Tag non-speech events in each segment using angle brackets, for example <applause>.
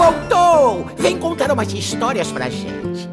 voltou! Vem contar umas histórias pra gente.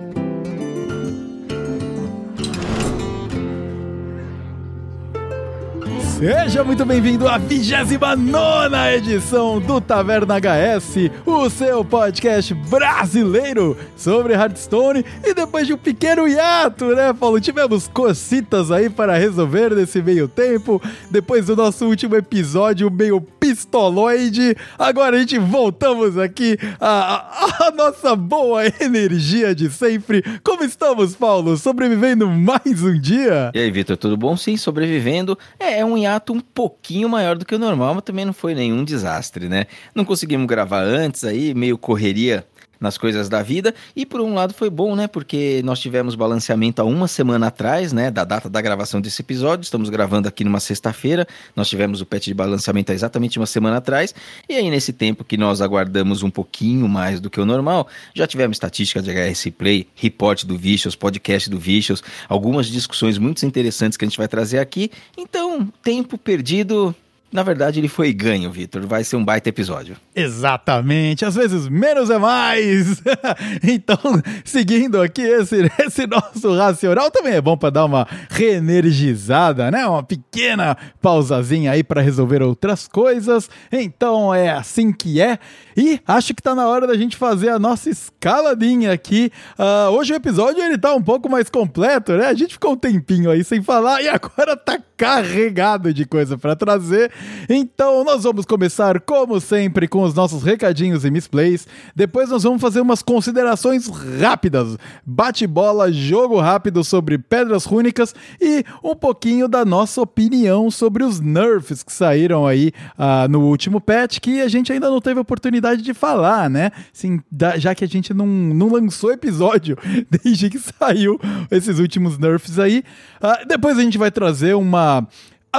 Seja muito bem-vindo à 29 edição do Taverna HS, o seu podcast brasileiro sobre Hearthstone. E depois de um pequeno hiato, né, Paulo? Tivemos cocitas aí para resolver nesse meio tempo. Depois do nosso último episódio, meio pistoloide. Agora a gente voltamos aqui à, à nossa boa energia de sempre. Como estamos, Paulo? Sobrevivendo mais um dia? E aí, Vitor, tudo bom? Sim, sobrevivendo. É, é um hiato um pouquinho maior do que o normal, mas também não foi nenhum desastre, né? Não conseguimos gravar antes aí, meio correria nas coisas da vida. E por um lado foi bom, né? Porque nós tivemos balanceamento há uma semana atrás, né? Da data da gravação desse episódio. Estamos gravando aqui numa sexta-feira. Nós tivemos o patch de balanceamento há exatamente uma semana atrás. E aí, nesse tempo que nós aguardamos um pouquinho mais do que o normal, já tivemos estatística de HS Play, report do Vicious, podcast do Vicious, algumas discussões muito interessantes que a gente vai trazer aqui. Então, tempo perdido na verdade, ele foi ganho, Vitor. Vai ser um baita episódio. Exatamente. Às vezes, menos é mais. <laughs> então, seguindo aqui esse, esse nosso racional, também é bom para dar uma reenergizada, né? Uma pequena pausazinha aí para resolver outras coisas. Então, é assim que é. E acho que tá na hora da gente fazer a nossa escaladinha aqui. Uh, hoje o episódio ele tá um pouco mais completo, né? A gente ficou um tempinho aí sem falar <laughs> e agora tá carregado de coisa para trazer. Então, nós vamos começar, como sempre, com os nossos recadinhos e misplays. Depois, nós vamos fazer umas considerações rápidas: bate-bola, jogo rápido sobre pedras rúnicas e um pouquinho da nossa opinião sobre os nerfs que saíram aí uh, no último patch, que a gente ainda não teve oportunidade de falar, né? Sim, já que a gente não, não lançou episódio <laughs> desde que saiu esses últimos nerfs aí. Uh, depois a gente vai trazer uma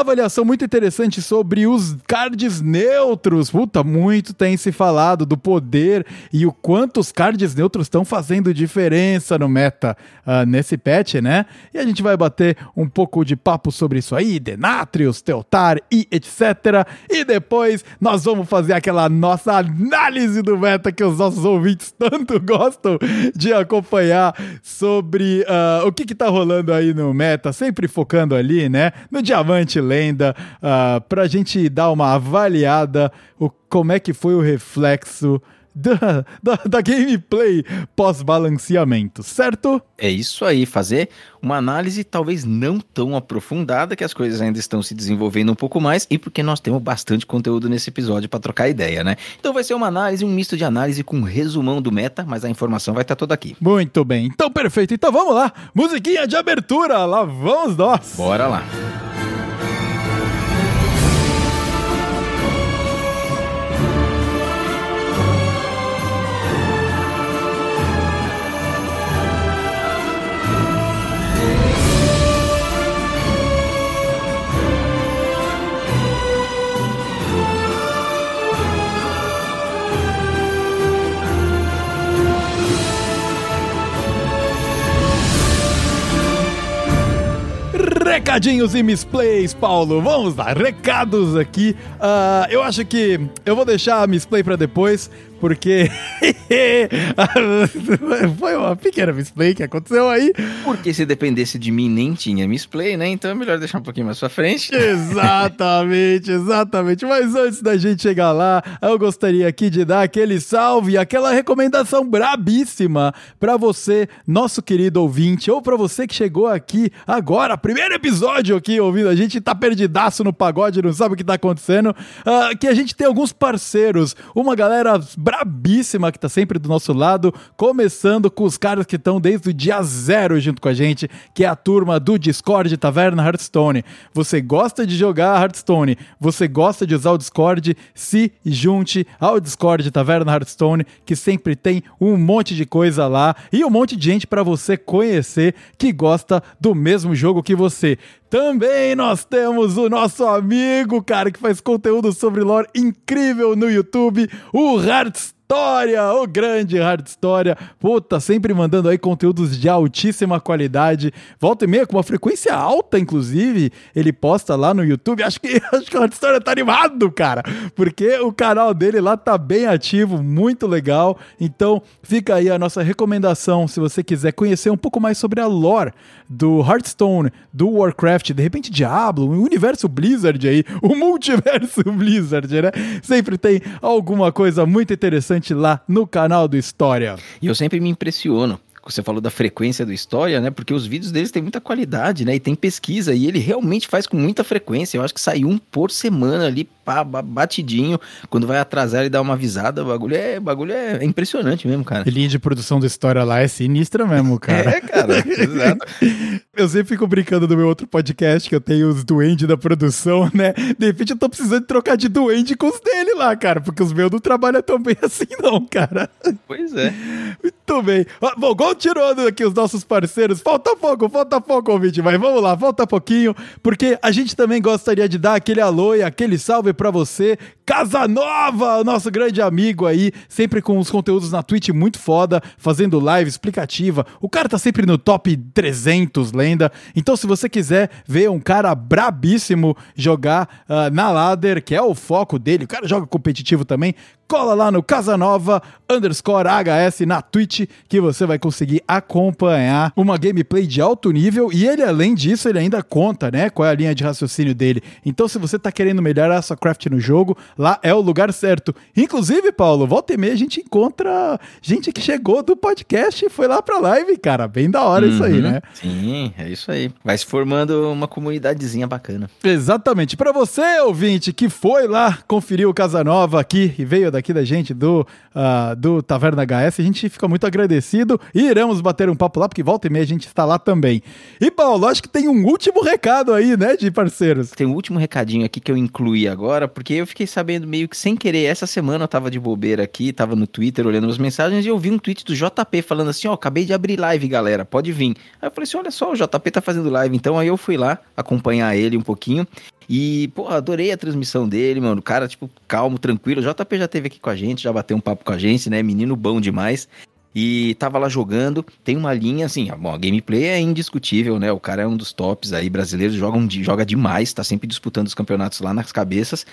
avaliação muito interessante sobre os cards neutros. Puta, muito tem se falado do poder e o quanto os cards neutros estão fazendo diferença no meta uh, nesse patch, né? E a gente vai bater um pouco de papo sobre isso aí, Denatrius, Teotar e etc. E depois nós vamos fazer aquela nossa análise do meta que os nossos ouvintes tanto <laughs> gostam de acompanhar sobre uh, o que, que tá rolando aí no meta, sempre focando ali, né? No diamante lenda, uh, para a gente dar uma avaliada o, como é que foi o reflexo da, <laughs> da, da gameplay pós-balanceamento, certo? É isso aí, fazer uma análise talvez não tão aprofundada, que as coisas ainda estão se desenvolvendo um pouco mais, e porque nós temos bastante conteúdo nesse episódio para trocar ideia, né? Então vai ser uma análise, um misto de análise com um resumão do meta, mas a informação vai estar toda aqui. Muito bem, então perfeito. Então vamos lá, musiquinha de abertura, lá vamos nós. Bora lá. Recadinhos e misplays, Paulo. Vamos lá, recados aqui. Uh, eu acho que eu vou deixar a misplay para depois, porque <laughs> foi uma pequena misplay que aconteceu aí. Porque se dependesse de mim, nem tinha misplay, né? Então é melhor deixar um pouquinho mais pra frente. Exatamente, exatamente. Mas antes da gente chegar lá, eu gostaria aqui de dar aquele salve, aquela recomendação brabíssima para você, nosso querido ouvinte, ou para você que chegou aqui agora, primeiro episódio aqui ouvindo, a gente tá perdidaço no pagode, não sabe o que tá acontecendo, uh, que a gente tem alguns parceiros, uma galera brabíssima que tá sempre do nosso lado, começando com os caras que estão desde o dia zero junto com a gente, que é a turma do Discord Taverna Hearthstone. Você gosta de jogar Hearthstone, você gosta de usar o Discord, se junte ao Discord Taverna Hearthstone, que sempre tem um monte de coisa lá e um monte de gente para você conhecer que gosta do mesmo jogo que você. Também nós temos o nosso amigo, cara, que faz conteúdo sobre lore incrível no YouTube, o Hearthstone História, o grande Hard História. Puta, sempre mandando aí conteúdos de altíssima qualidade. Volta e meia, com uma frequência alta, inclusive. Ele posta lá no YouTube. Acho que, <laughs> acho que o Hard História tá animado, cara. Porque o canal dele lá tá bem ativo, muito legal. Então, fica aí a nossa recomendação se você quiser conhecer um pouco mais sobre a lore do Hearthstone, do Warcraft, de repente Diablo, o universo Blizzard aí, o <laughs> multiverso <laughs> Blizzard, né? Sempre tem alguma coisa muito interessante lá no canal do História. E eu sempre me impressiono você falou da frequência do História, né? Porque os vídeos deles têm muita qualidade, né? E tem pesquisa, e ele realmente faz com muita frequência. Eu acho que sai um por semana ali, pá, batidinho. Quando vai atrasar, ele dá uma avisada. O bagulho é, bagulho é impressionante mesmo, cara. A linha de produção do História lá é sinistra mesmo, cara. <laughs> é, cara, exato. <laughs> Eu sempre fico brincando do meu outro podcast, que eu tenho os duende da produção, né? De repente eu tô precisando trocar de duende com os dele lá, cara, porque os meus não trabalham tão bem <laughs> assim, não, cara. Pois é. Muito bem. Ah, bom, continuando aqui os nossos parceiros, falta pouco, falta pouco, ouvinte, mas vamos lá, falta pouquinho, porque a gente também gostaria de dar aquele alô e aquele salve para você, Casanova, nosso grande amigo aí, sempre com os conteúdos na Twitch muito foda, fazendo live explicativa. O cara tá sempre no top 300 lenda. Então, se você quiser ver um cara brabíssimo jogar uh, na ladder, que é o foco dele, o cara joga competitivo também, cola lá no Casanova underscore HS na Twitch que você vai conseguir acompanhar uma gameplay de alto nível e ele, além disso, ele ainda conta, né, qual é a linha de raciocínio dele. Então, se você tá querendo melhorar a sua craft no jogo, lá é o lugar certo. Inclusive, Paulo, volta e meia a gente encontra gente que chegou do podcast e foi lá pra live, cara. Bem da hora uhum, isso aí, uhum. né? Sim, é isso aí. Vai se formando uma comunidadezinha bacana. Exatamente. Para você, ouvinte, que foi lá conferir o Casanova aqui e veio da aqui da gente do, uh, do Taverna HS. A gente fica muito agradecido e iremos bater um papo lá, porque volta e meia a gente está lá também. E, Paulo, acho que tem um último recado aí, né, de parceiros. Tem um último recadinho aqui que eu incluí agora, porque eu fiquei sabendo meio que sem querer. Essa semana eu tava de bobeira aqui, tava no Twitter olhando as mensagens e eu vi um tweet do JP falando assim: ó, acabei de abrir live, galera, pode vir. Aí eu falei assim: olha só, o JP tá fazendo live. Então aí eu fui lá acompanhar ele um pouquinho. E, pô, adorei a transmissão dele, mano. O cara, tipo, calmo, tranquilo. O JP já teve aqui com a gente, já bateu um papo com a gente, né? Menino bom demais. E tava lá jogando, tem uma linha assim, bom, a gameplay é indiscutível, né? O cara é um dos tops aí brasileiros, joga, um, joga demais, tá sempre disputando os campeonatos lá nas cabeças.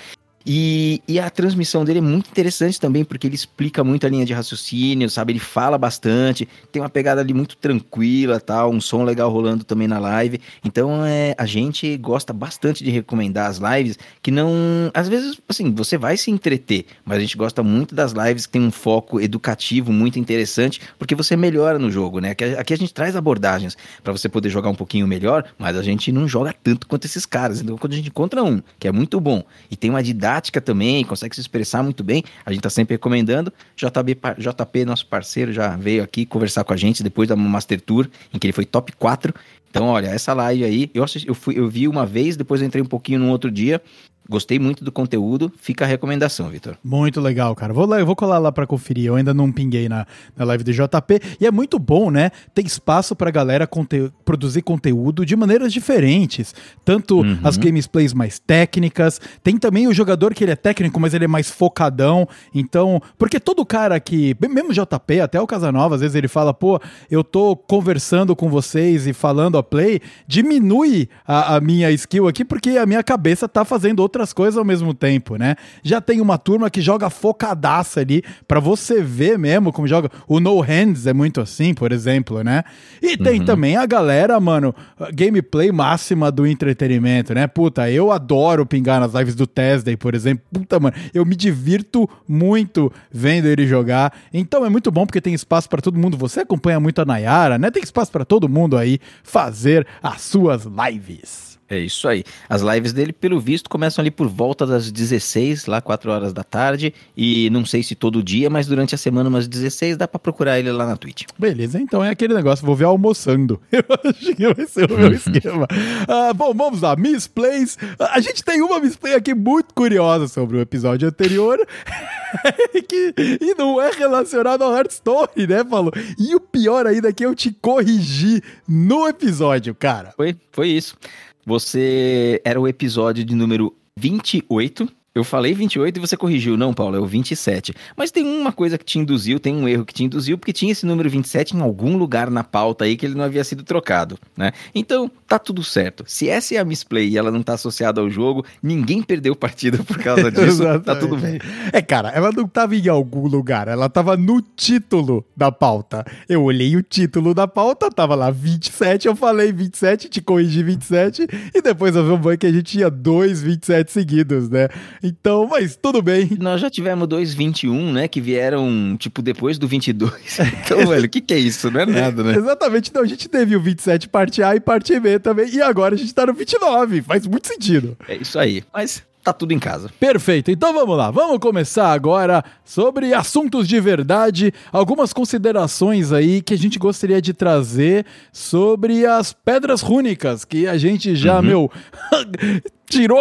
E, e, a transmissão dele é muito interessante também, porque ele explica muito a linha de raciocínio, sabe? Ele fala bastante, tem uma pegada ali muito tranquila, tal, um som legal rolando também na live. Então, é, a gente gosta bastante de recomendar as lives que não. Às vezes, assim, você vai se entreter, mas a gente gosta muito das lives que tem um foco educativo muito interessante, porque você melhora no jogo, né? Aqui, aqui a gente traz abordagens para você poder jogar um pouquinho melhor, mas a gente não joga tanto quanto esses caras. Então, quando a gente encontra um que é muito bom e tem uma didática prática também, consegue se expressar muito bem. A gente está sempre recomendando. JB, JP, nosso parceiro, já veio aqui conversar com a gente depois da Master Tour, em que ele foi top 4. Então, olha, essa live aí, eu, assisti, eu, fui, eu vi uma vez, depois eu entrei um pouquinho no outro dia. Gostei muito do conteúdo, fica a recomendação, Vitor. Muito legal, cara. Vou lá, eu vou colar lá para conferir. Eu ainda não pinguei na, na live do JP. E é muito bom, né? Ter espaço pra galera conte produzir conteúdo de maneiras diferentes. Tanto uhum. as gameplays mais técnicas, tem também o jogador que ele é técnico, mas ele é mais focadão. Então, porque todo cara que, mesmo o JP, até o Casanova, às vezes ele fala, pô, eu tô conversando com vocês e falando a play, diminui a, a minha skill aqui, porque a minha cabeça tá fazendo outra outras coisas ao mesmo tempo, né? Já tem uma turma que joga focadaça ali para você ver mesmo como joga. O No Hands é muito assim, por exemplo, né? E tem uhum. também a galera, mano, gameplay máxima do entretenimento, né? Puta, eu adoro pingar nas lives do Tesday, por exemplo. Puta, mano, eu me divirto muito vendo ele jogar. Então é muito bom porque tem espaço para todo mundo. Você acompanha muito a Nayara, né? Tem espaço para todo mundo aí fazer as suas lives. É isso aí. As lives dele, pelo visto, começam ali por volta das 16, lá 4 horas da tarde. E não sei se todo dia, mas durante a semana, umas 16, dá pra procurar ele lá na Twitch. Beleza, então é aquele negócio, vou ver almoçando. <laughs> Eu acho que vai ser o meu esquema. Ah, bom, vamos lá. Miss Plays. A gente tem uma Miss Play aqui muito curiosa sobre o episódio anterior. <laughs> que, e não é relacionado ao Hearthstone, né, Paulo? E o pior ainda é que eu te corrigi no episódio, cara. Foi, foi isso. Você era o episódio de número 28 Eu falei 28 e você corrigiu. Não, Paulo, é o 27. Mas tem uma coisa que te induziu, tem um erro que te induziu, porque tinha esse número 27 em algum lugar na pauta aí que ele não havia sido trocado, né? Então, tá tudo certo. Se essa é a misplay e ela não tá associada ao jogo, ninguém perdeu partida por causa <laughs> disso, tá tudo bem. É, cara, ela não tava em algum lugar, ela tava no título da pauta. Eu olhei o título da pauta, tava lá 27, eu falei 27, te corrigi 27, e depois eu vi um banco que a gente tinha dois 27 seguidos, né? Então, mas tudo bem. Nós já tivemos dois 21, né? Que vieram, tipo, depois do 22. <laughs> Então, velho, o que, que é isso? Não é nada, né? Exatamente. Então, a gente teve o 27 parte A e parte B também. E agora a gente tá no 29. Faz muito sentido. É isso aí. Mas tá tudo em casa. Perfeito. Então vamos lá. Vamos começar agora sobre assuntos de verdade, algumas considerações aí que a gente gostaria de trazer sobre as pedras rúnicas que a gente já, uhum. meu, <laughs> tirou,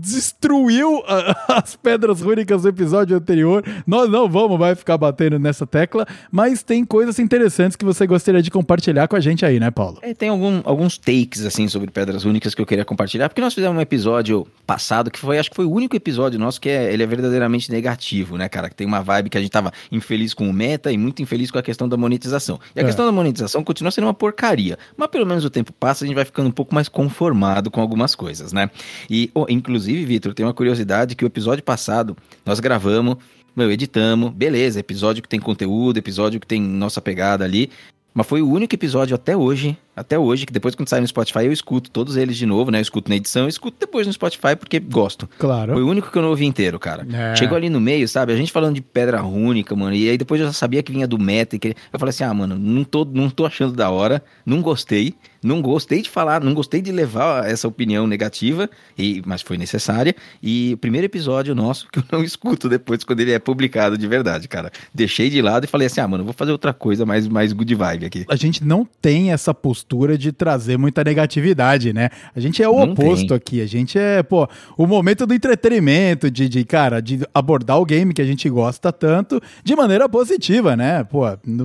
destruiu <laughs> as pedras rúnicas do episódio anterior. Nós não vamos mais ficar batendo nessa tecla, mas tem coisas interessantes que você gostaria de compartilhar com a gente aí, né, Paulo? É, tem algum, alguns takes, assim, sobre pedras rúnicas que eu queria compartilhar, porque nós fizemos um episódio passado que foi, acho que foi o único episódio nosso que é, ele é verdadeiramente negativo, né, cara? Que tem uma vibe que a gente tava infeliz com o meta e muito infeliz com a questão da monetização. E a é. questão da monetização continua sendo uma porcaria, mas pelo menos o tempo passa, a gente vai ficando um pouco mais conformado com algumas coisas, né? E, oh, inclusive, Vitor, tem uma curiosidade que o episódio passado nós gravamos, meu, editamos, beleza, episódio que tem conteúdo, episódio que tem nossa pegada ali, mas foi o único episódio até hoje até hoje, que depois quando sai no Spotify eu escuto todos eles de novo, né? Eu escuto na edição, eu escuto depois no Spotify porque gosto. Claro. Foi o único que eu não ouvi inteiro, cara. É. Chegou ali no meio, sabe? A gente falando de pedra rúnica, mano, e aí depois eu já sabia que vinha do meta que eu falei assim: "Ah, mano, não tô não tô achando da hora, não gostei, não gostei de falar, não gostei de levar essa opinião negativa, e mas foi necessária. E o primeiro episódio nosso que eu não <laughs> escuto depois quando ele é publicado de verdade, cara. Deixei de lado e falei assim: "Ah, mano, vou fazer outra coisa mais mais good vibe aqui". A gente não tem essa postura de trazer muita negatividade, né? A gente é o Não oposto tem. aqui. A gente é, pô, o momento do entretenimento, de, de, cara, de abordar o game que a gente gosta tanto de maneira positiva, né? Pô,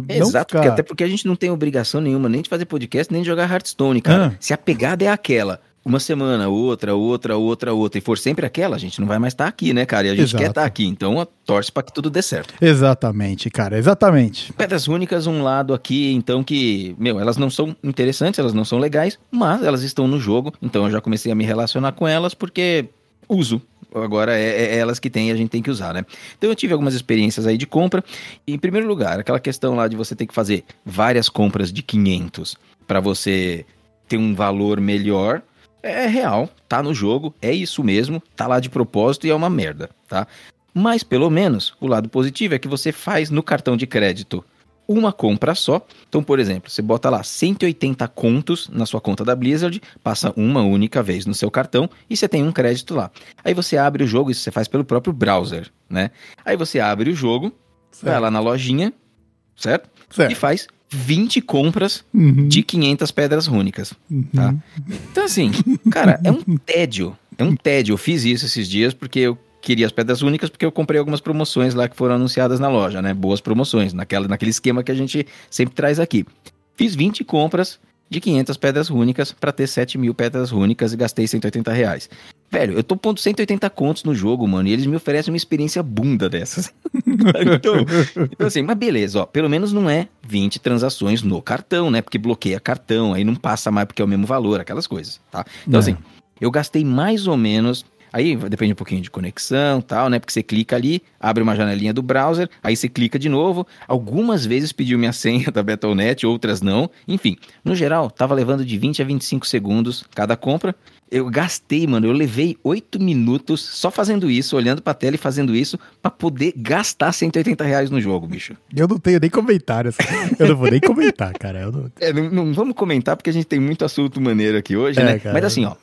Exato, ficar... até porque a gente não tem obrigação nenhuma nem de fazer podcast, nem de jogar Hearthstone, cara. Ah. Se a pegada é aquela uma semana, outra, outra, outra, outra, e for sempre aquela, a gente não vai mais estar tá aqui, né, cara? E a gente Exato. quer estar tá aqui, então torce para que tudo dê certo. Exatamente, cara, exatamente. Pedras únicas, um lado aqui, então, que, meu, elas não são interessantes, elas não são legais, mas elas estão no jogo, então eu já comecei a me relacionar com elas porque uso. Agora é, é elas que tem a gente tem que usar, né? Então eu tive algumas experiências aí de compra. E, em primeiro lugar, aquela questão lá de você ter que fazer várias compras de 500 para você ter um valor melhor é real, tá no jogo, é isso mesmo, tá lá de propósito e é uma merda, tá? Mas pelo menos o lado positivo é que você faz no cartão de crédito uma compra só. Então, por exemplo, você bota lá 180 contos na sua conta da Blizzard, passa uma única vez no seu cartão e você tem um crédito lá. Aí você abre o jogo, isso você faz pelo próprio browser, né? Aí você abre o jogo, certo. vai lá na lojinha, certo? certo? E faz 20 compras uhum. de 500 pedras rúnicas, uhum. tá? Então, assim, cara, é um tédio. É um tédio. Eu fiz isso esses dias porque eu queria as pedras únicas porque eu comprei algumas promoções lá que foram anunciadas na loja, né? Boas promoções, naquela, naquele esquema que a gente sempre traz aqui. Fiz 20 compras de 500 pedras rúnicas para ter 7 mil pedras rúnicas e gastei 180 reais. Velho, eu tô pondo 180 contos no jogo, mano, e eles me oferecem uma experiência bunda dessas. <laughs> então, então, assim, mas beleza, ó, pelo menos não é 20 transações no cartão, né? Porque bloqueia cartão, aí não passa mais porque é o mesmo valor, aquelas coisas, tá? Então, é. assim, eu gastei mais ou menos Aí depende um pouquinho de conexão tal, né? Porque você clica ali, abre uma janelinha do browser, aí você clica de novo. Algumas vezes pediu minha <laughs> senha da Battle.net, outras não. Enfim, no geral, tava levando de 20 a 25 segundos cada compra. Eu gastei, mano, eu levei 8 minutos só fazendo isso, olhando pra tela e fazendo isso, para poder gastar 180 reais no jogo, bicho. Eu não tenho nem comentários. Eu não vou nem comentar, cara. Não... <laughs> É, não, não, vamos comentar porque a gente tem muito assunto maneiro aqui hoje, é, né? Cara, Mas assim, ó,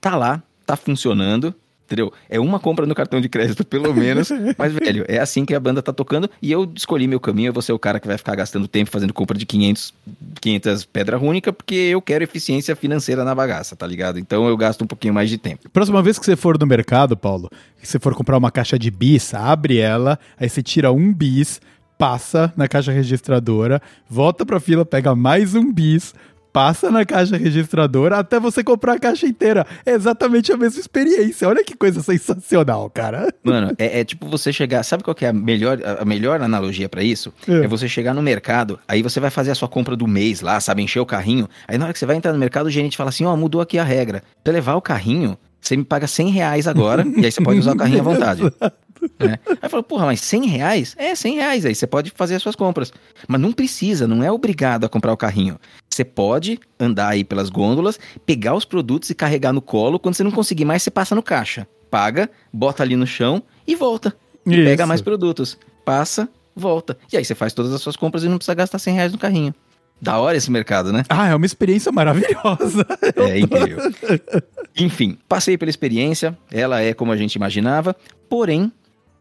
tá lá, tá funcionando, Entendeu? É uma compra no cartão de crédito, pelo menos. <laughs> Mas, velho, é assim que a banda tá tocando. E eu escolhi meu caminho. Eu vou ser o cara que vai ficar gastando tempo fazendo compra de 500, 500 pedra rúnica, porque eu quero eficiência financeira na bagaça, tá ligado? Então eu gasto um pouquinho mais de tempo. Próxima vez que você for no mercado, Paulo, que você for comprar uma caixa de bis, abre ela, aí você tira um bis, passa na caixa registradora, volta pra fila, pega mais um bis, passa na caixa registradora até você comprar a caixa inteira. É exatamente a mesma experiência. Olha que coisa sensacional, cara. Mano, é, é tipo você chegar. Sabe qual que é a melhor, a melhor analogia para isso? É. é. você chegar no mercado, aí você vai fazer a sua compra do mês lá, sabe? Encher o carrinho. Aí na hora que você vai entrar no mercado, o gerente fala assim: ó, oh, mudou aqui a regra. Pra levar o carrinho, você me paga 100 reais agora, <laughs> e aí você pode usar o carrinho à vontade. É. Aí falou, porra, mas 100 reais? É, 100 reais, aí você pode fazer as suas compras. Mas não precisa, não é obrigado a comprar o carrinho. Você pode andar aí pelas gôndolas, pegar os produtos e carregar no colo. Quando você não conseguir mais, você passa no caixa. Paga, bota ali no chão e volta. E Isso. pega mais produtos. Passa, volta. E aí você faz todas as suas compras e não precisa gastar 100 reais no carrinho. Da hora esse mercado, né? Ah, é uma experiência maravilhosa. <laughs> É incrível. Enfim, passei pela experiência, ela é como a gente imaginava, porém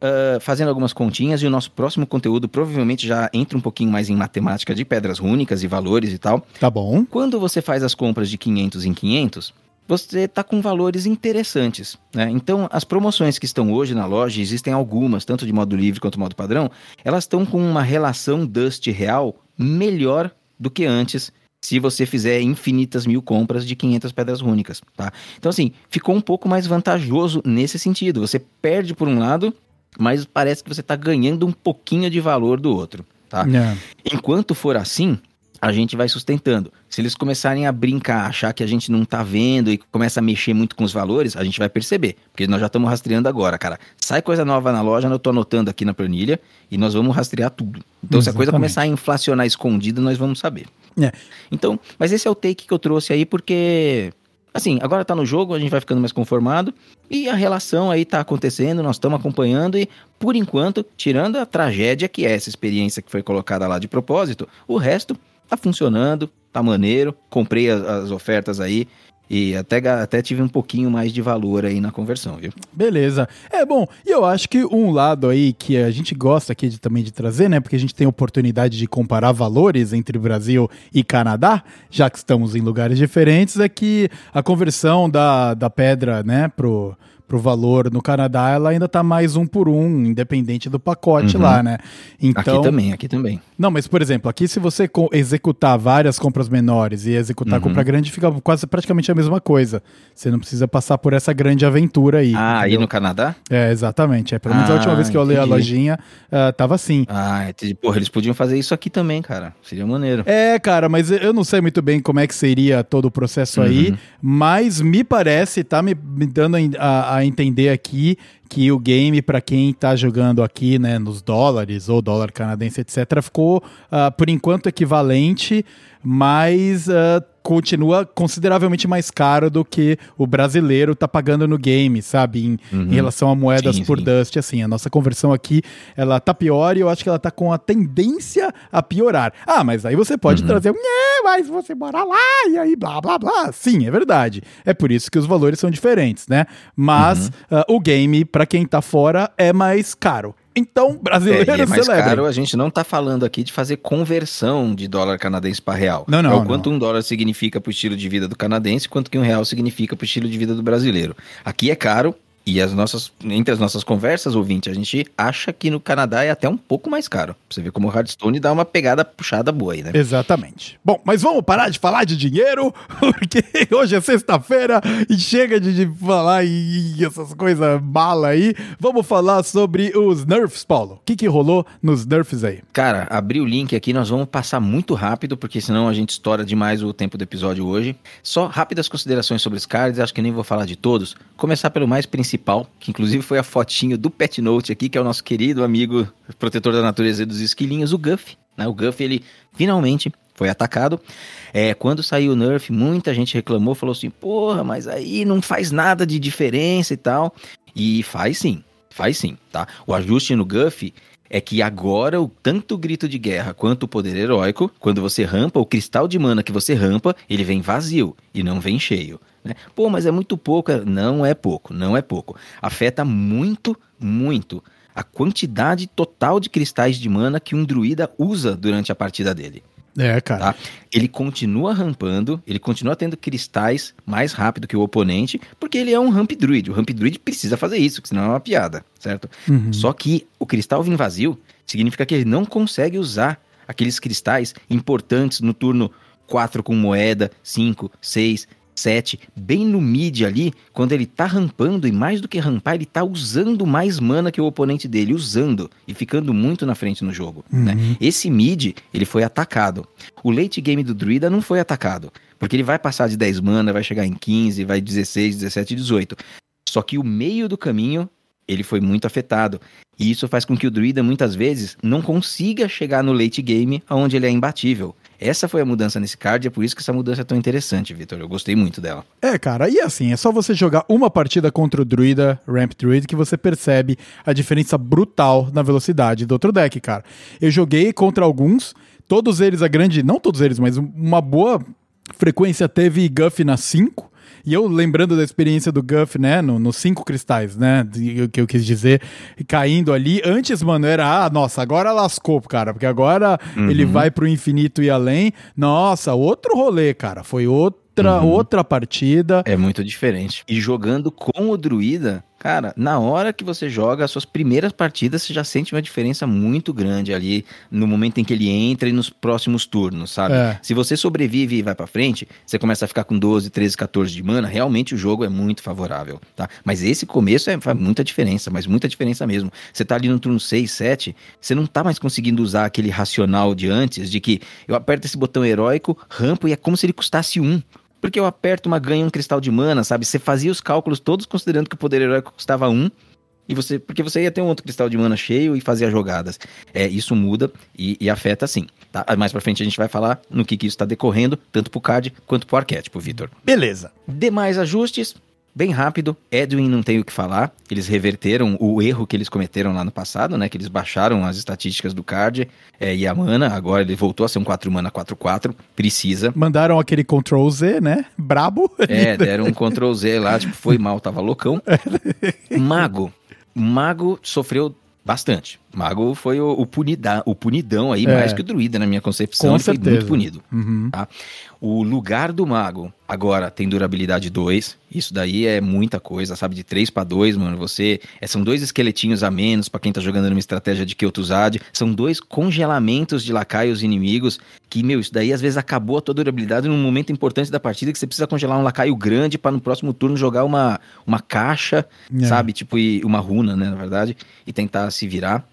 uh, fazendo algumas continhas e o nosso próximo conteúdo provavelmente já entra um pouquinho mais em matemática de pedras rúnicas e valores e tal. Tá bom. Quando você faz as compras de 500 em 500, você está com valores interessantes. Né? Então, as promoções que estão hoje na loja, existem algumas, tanto de modo livre quanto modo padrão, elas estão com uma relação Dust real melhor do que antes, se você fizer infinitas mil compras de 500 pedras rúnicas, tá? Então, assim, ficou um pouco mais vantajoso nesse sentido. Você perde por um lado mas parece que você está ganhando um pouquinho de valor do outro, tá? É. Enquanto for assim, a gente vai sustentando. Se eles começarem a brincar, achar que a gente não tá vendo e começa a mexer muito com os valores, a gente vai perceber. Porque nós já estamos rastreando agora, cara. Sai coisa nova na loja, eu tô anotando aqui na planilha e nós vamos rastrear tudo. Então, Exatamente. se a coisa começar a inflacionar escondida, nós vamos saber. É. Então, mas esse é o take que eu trouxe aí, porque assim, agora tá no jogo, a gente vai ficando mais conformado. E a relação aí tá acontecendo, nós estamos acompanhando e, por enquanto, tirando a tragédia que é essa experiência que foi colocada lá de propósito, o resto tá funcionando, tá maneiro, comprei as, as ofertas aí e até, até tive um pouquinho mais de valor aí na conversão, viu? Beleza. É bom, e eu acho que um lado aí que a gente gosta aqui de, também de trazer, né? Porque a gente tem oportunidade de comparar valores entre Brasil e Canadá, já que estamos em lugares diferentes, é que a conversão da, da pedra, né, pro pro valor no Canadá, ela ainda tá mais um por um, independente do pacote uhum. lá, né? Então, aqui também, aqui também. Não, mas por exemplo, aqui se você executar várias compras menores e executar uhum. compra grande, fica quase praticamente a mesma coisa. Você não precisa passar por essa grande aventura aí. Ah, entendeu? aí no Canadá? É, exatamente. É, pelo menos ah, a última vez que eu olhei a lojinha, uh, tava assim. Ah, porra, eles podiam fazer isso aqui também, cara. Seria maneiro. É, cara, mas eu não sei muito bem como é que seria todo o processo uhum. aí, mas me parece, tá me, me dando a, a entender aqui que o game, para quem está jogando aqui, né, nos dólares ou dólar canadense, etc., ficou, uh, por enquanto, equivalente, mas uh, continua consideravelmente mais caro do que o brasileiro tá pagando no game, sabe? Em, uhum. em relação a moedas sim, por sim. Dust, assim, a nossa conversão aqui, ela tá pior e eu acho que ela tá com a tendência a piorar. Ah, mas aí você pode uhum. trazer um, é, mas você mora lá e aí blá blá blá. Sim, é verdade. É por isso que os valores são diferentes, né? Mas uhum. uh, o game, para quem tá fora, é mais caro. Então, brasileiro é, é mais celebra. caro, a gente não está falando aqui de fazer conversão de dólar canadense para real. Não, não. É o quanto não. um dólar significa para o estilo de vida do canadense, quanto que um real significa para o estilo de vida do brasileiro. Aqui é caro, e as nossas, entre as nossas conversas, ouvinte, a gente acha que no Canadá é até um pouco mais caro. Você ver como o Hardstone dá uma pegada puxada boa aí, né? Exatamente. Bom, mas vamos parar de falar de dinheiro, <laughs> porque hoje é sexta-feira e chega de, de falar e, essas coisas bala aí. Vamos falar sobre os Nerfs, Paulo. O que, que rolou nos Nerfs aí? Cara, abri o link aqui, nós vamos passar muito rápido, porque senão a gente estoura demais o tempo do episódio hoje. Só rápidas considerações sobre os cards, acho que nem vou falar de todos. Começar pelo mais principal principal, que inclusive foi a fotinho do Pet Note aqui, que é o nosso querido amigo protetor da natureza e dos esquilinhos, o Guff. Né? O Guff, ele finalmente foi atacado. É, quando saiu o Nerf, muita gente reclamou, falou assim, porra, mas aí não faz nada de diferença e tal. E faz sim, faz sim, tá? O ajuste no Guff é que agora o tanto grito de guerra quanto o poder heróico, quando você rampa, o cristal de mana que você rampa, ele vem vazio e não vem cheio. Né? Pô, mas é muito pouco. Não é pouco, não é pouco. Afeta muito, muito a quantidade total de cristais de mana que um druida usa durante a partida dele. É, cara. Tá? Ele continua rampando, ele continua tendo cristais mais rápido que o oponente, porque ele é um ramp druid. O ramp druid precisa fazer isso, senão é uma piada, certo? Uhum. Só que o cristal vir vazio significa que ele não consegue usar aqueles cristais importantes no turno 4 com moeda, 5, 6, 7, bem no mid ali, quando ele tá rampando, e mais do que rampar, ele tá usando mais mana que o oponente dele, usando e ficando muito na frente no jogo. Uhum. Né? Esse mid, ele foi atacado. O late game do Druida não foi atacado, porque ele vai passar de 10 mana, vai chegar em 15, vai 16, 17, 18. Só que o meio do caminho, ele foi muito afetado. E isso faz com que o druida muitas vezes não consiga chegar no late game onde ele é imbatível. Essa foi a mudança nesse card, é por isso que essa mudança é tão interessante, Vitor. Eu gostei muito dela. É, cara, e assim, é só você jogar uma partida contra o Druida, Ramp Druid, que você percebe a diferença brutal na velocidade do outro deck, cara. Eu joguei contra alguns, todos eles, a grande, não todos eles, mas uma boa frequência teve Guff na 5, e eu lembrando da experiência do Guff, né, nos no cinco cristais, né, o que eu quis dizer, caindo ali, antes, mano, era, ah, nossa, agora lascou, cara, porque agora uhum. ele vai pro infinito e além. Nossa, outro rolê, cara, foi outro outra, uhum. outra partida. É muito diferente. E jogando com o druida, cara, na hora que você joga as suas primeiras partidas, você já sente uma diferença muito grande ali no momento em que ele entra e nos próximos turnos, sabe? É. Se você sobrevive e vai para frente, você começa a ficar com 12, 13, 14 de mana, realmente o jogo é muito favorável, tá? Mas esse começo é, faz muita diferença, mas muita diferença mesmo. Você tá ali no turno 6, 7, você não tá mais conseguindo usar aquele racional de antes, de que eu aperto esse botão heróico, rampo e é como se ele custasse um porque eu aperto uma ganha um cristal de mana, sabe? Você fazia os cálculos todos considerando que o poder heróico custava um, e você, porque você ia ter um outro cristal de mana cheio e fazia jogadas. É, isso muda e, e afeta sim. Tá? Mais pra frente a gente vai falar no que, que isso está decorrendo, tanto pro card quanto pro arquétipo, Vitor. Beleza. Demais ajustes, Bem rápido, Edwin não tem o que falar. Eles reverteram o erro que eles cometeram lá no passado, né? Que eles baixaram as estatísticas do card é, e a mana. Agora ele voltou a ser um 4 mana 4-4. Precisa. Mandaram aquele Ctrl Z, né? Brabo. <laughs> É, deram um Ctrl Z lá, tipo, foi mal, tava loucão. <laughs> Mago. Mago sofreu bastante. Mago foi o, o, punida, o punidão aí, é. mais que o druida, na minha concepção. Com foi muito punido. Uhum. Tá? O lugar do mago agora tem durabilidade 2. Isso daí é muita coisa, sabe? De 3 para 2, mano. Você. É, são dois esqueletinhos a menos para quem tá jogando numa estratégia de Kyotuzad. São dois congelamentos de lacaios inimigos. Que, meu, isso daí às vezes acabou a tua durabilidade num momento importante da partida que você precisa congelar um lacaio grande para no próximo turno jogar uma, uma caixa, é. sabe? Tipo, e uma runa, né? Na verdade, e tentar se virar.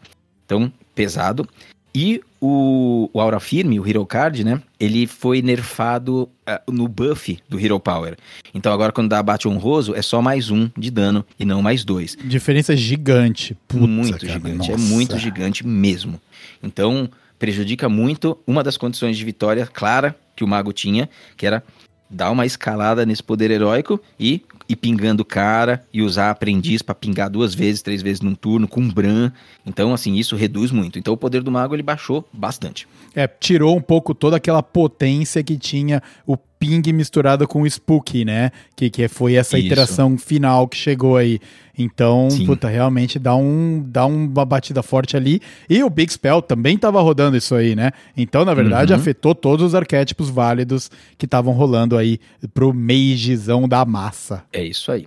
Então, pesado. E o, o Aura Firme, o Hero Card, né? Ele foi nerfado uh, no buff do Hero Power. Então agora quando dá abate honroso, é só mais um de dano e não mais dois. Diferença gigante. Puta, muito cara, gigante. É nossa. muito gigante mesmo. Então prejudica muito uma das condições de vitória clara que o Mago tinha, que era dar uma escalada nesse poder heróico e ir pingando cara e usar aprendiz para pingar duas vezes, três vezes num turno com Bran. Então, assim, isso reduz muito. Então, o poder do mago ele baixou bastante. É, tirou um pouco toda aquela potência que tinha o ping misturado com o spook, né? Que, que foi essa isso. iteração final que chegou aí. Então, Sim. puta, realmente dá, um, dá uma batida forte ali. E o Big Spell também tava rodando isso aí, né? Então, na verdade, uhum. afetou todos os arquétipos válidos que estavam rolando aí pro magezão da massa. É isso aí.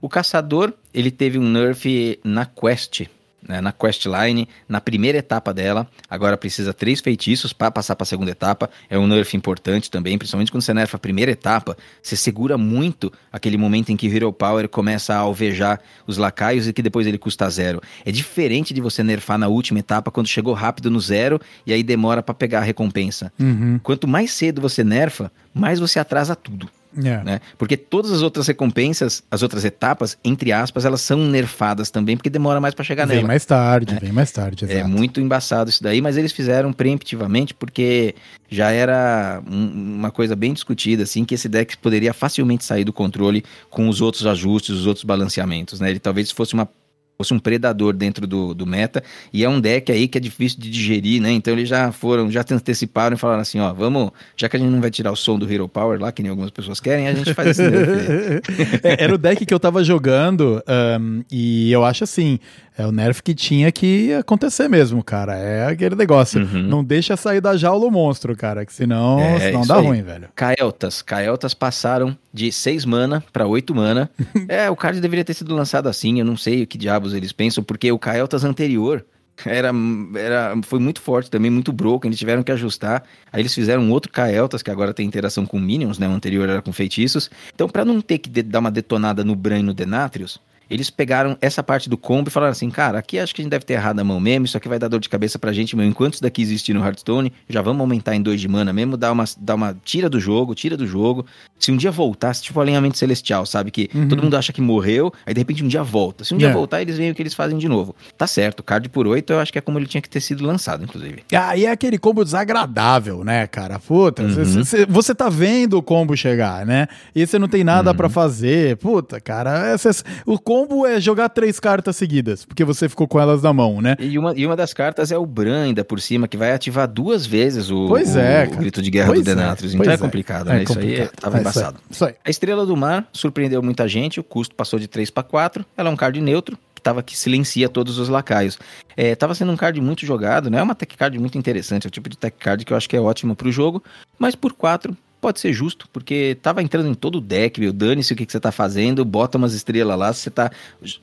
O caçador, ele teve um nerf na quest, né, na questline, na primeira etapa dela. Agora precisa três feitiços para passar para a segunda etapa. É um nerf importante também, principalmente quando você nerfa a primeira etapa. Você segura muito aquele momento em que o Hero Power começa a alvejar os lacaios e que depois ele custa zero. É diferente de você nerfar na última etapa quando chegou rápido no zero e aí demora para pegar a recompensa. Uhum. Quanto mais cedo você nerfa, mais você atrasa tudo. É. Né? Porque todas as outras recompensas, as outras etapas, entre aspas, elas são nerfadas também, porque demora mais para chegar vem nela. mais tarde, né? vem mais tarde. É muito embaçado isso daí, mas eles fizeram preemptivamente porque já era um, uma coisa bem discutida, assim, que esse deck poderia facilmente sair do controle com os outros ajustes, os outros balanceamentos, né? Ele talvez fosse uma fosse um predador dentro do, do meta, e é um deck aí que é difícil de digerir, né? Então eles já foram, já te anteciparam e falaram assim, ó, vamos, já que a gente não vai tirar o som do Hero Power lá, que nem algumas pessoas querem, a gente faz esse <laughs> nerf. é, era o deck que eu tava jogando, um, e eu acho assim, é o nerf que tinha que acontecer mesmo, cara. É aquele negócio. Uhum. Não deixa sair da jaula o monstro, cara, que senão, É, senão dá aí. ruim, velho. Kael'thas. Kael'thas passaram de 6 mana pra 8 mana. <laughs> é, o card deveria ter sido lançado assim, eu não sei o que diabos eles pensam, porque o Kael'thas anterior, era, era, foi muito forte também, muito broken, eles tiveram que ajustar. Aí eles fizeram um outro Kael'thas, que agora tem interação com Minions, né? O anterior era com feitiços. Então, para não ter que dar uma detonada no Bran e no Denatrius, eles pegaram essa parte do combo e falaram assim, cara, aqui acho que a gente deve ter errado a mão mesmo, isso aqui vai dar dor de cabeça pra gente, meu, enquanto isso daqui existir no Hearthstone, já vamos aumentar em 2 de mana mesmo, dar uma, dar uma tira do jogo, tira do jogo. Se um dia voltasse, tipo alinhamento celestial, sabe? Que Uhum. todo mundo acha que morreu, aí de repente um dia volta. Se um dia É. voltar, eles veem o que eles fazem de novo. Tá certo, card por 8 eu acho que é como ele tinha que ter sido lançado, inclusive. Ah, e é aquele combo desagradável, né, cara? Puta, Uhum. cê- cê- você tá vendo o combo chegar, né? E você não tem nada Uhum. pra fazer. Puta, cara, essa- o combo é jogar três cartas seguidas, porque você ficou com elas na mão, né? E uma, e uma das cartas é o Bran ainda por cima, que vai ativar duas vezes o, Pois o- é, o grito de guerra Pois do é, Denatrius. Então pois é complicado, É né? Isso aí complicado. tava É isso aí, embaçado. Isso aí. A Estrela do Mar surpreendeu muita gente, o custo passou de 3 para 4. Ela é um card neutro, que, tava, que silencia todos os lacaios. É, tava sendo um card muito jogado, né? É uma tech card muito interessante, é o tipo de tech card que eu acho que é ótimo pro jogo, mas por 4 pode ser justo, porque tava entrando em todo o deck, meu, dane-se o que, que você tá fazendo, bota umas estrelas lá, se você tá...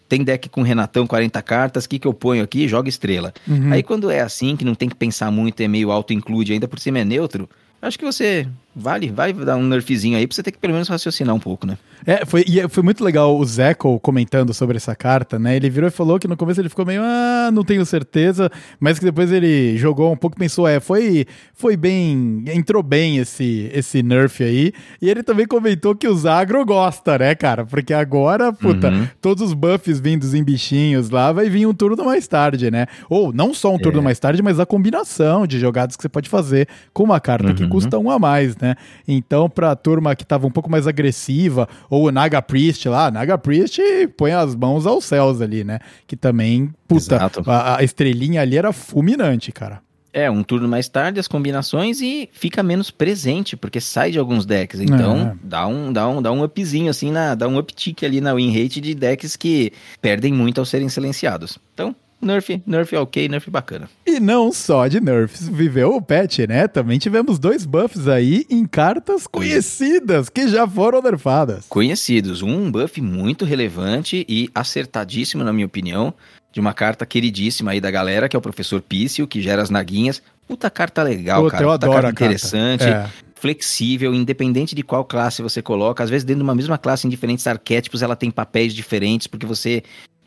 Tem deck com Renatão, 40 cartas, o que que eu ponho aqui? Joga estrela. Uhum. Aí quando é assim, que não tem que pensar muito, é meio auto-include, ainda por cima é neutro, acho que você vale, vai dar um nerfzinho aí pra você ter que pelo menos raciocinar um pouco, né? É, foi, e foi muito legal o Zeco comentando sobre essa carta, né? Ele virou e falou que no começo ele ficou meio, ah, não tenho certeza, mas que depois ele jogou um pouco e pensou, é, foi, foi bem, entrou bem esse, esse nerf aí. E ele também comentou que o Zagro gosta, né, cara? Porque agora, puta, Uhum. todos os buffs vindos em bichinhos lá, vai vir um turno mais tarde, né? Ou não só um turno É. mais tarde, mas a combinação de jogadas que você pode fazer com uma carta que Uhum. custa um a mais, né? Então, pra turma que tava um pouco mais agressiva, ou o Naga Priest lá, Naga Priest põe as mãos aos céus ali, né? Que também, puta, a, a estrelinha ali era fulminante, cara. É, um turno mais tarde, as combinações e fica menos presente, porque sai de alguns decks. Então, É. dá, um, dá, um, dá um upzinho, assim, na, dá um uptick ali na win rate de decks que perdem muito ao serem silenciados. Então, nerf, nerf ok, nerf bacana. E não só de nerfs, viveu o patch, né? Também tivemos dois buffs aí em cartas conhecidas que já foram nerfadas. Conhecidos, um buff muito relevante e acertadíssimo, na minha opinião, de uma carta queridíssima aí da galera, que é o Professor Pício, que gera as naguinhas. Puta carta legal, Puta, cara. eu Puta adoro carta a carta. interessante. É. flexível, independente de qual classe você coloca. Às vezes, dentro de uma mesma classe, em diferentes arquétipos, ela tem papéis diferentes, porque você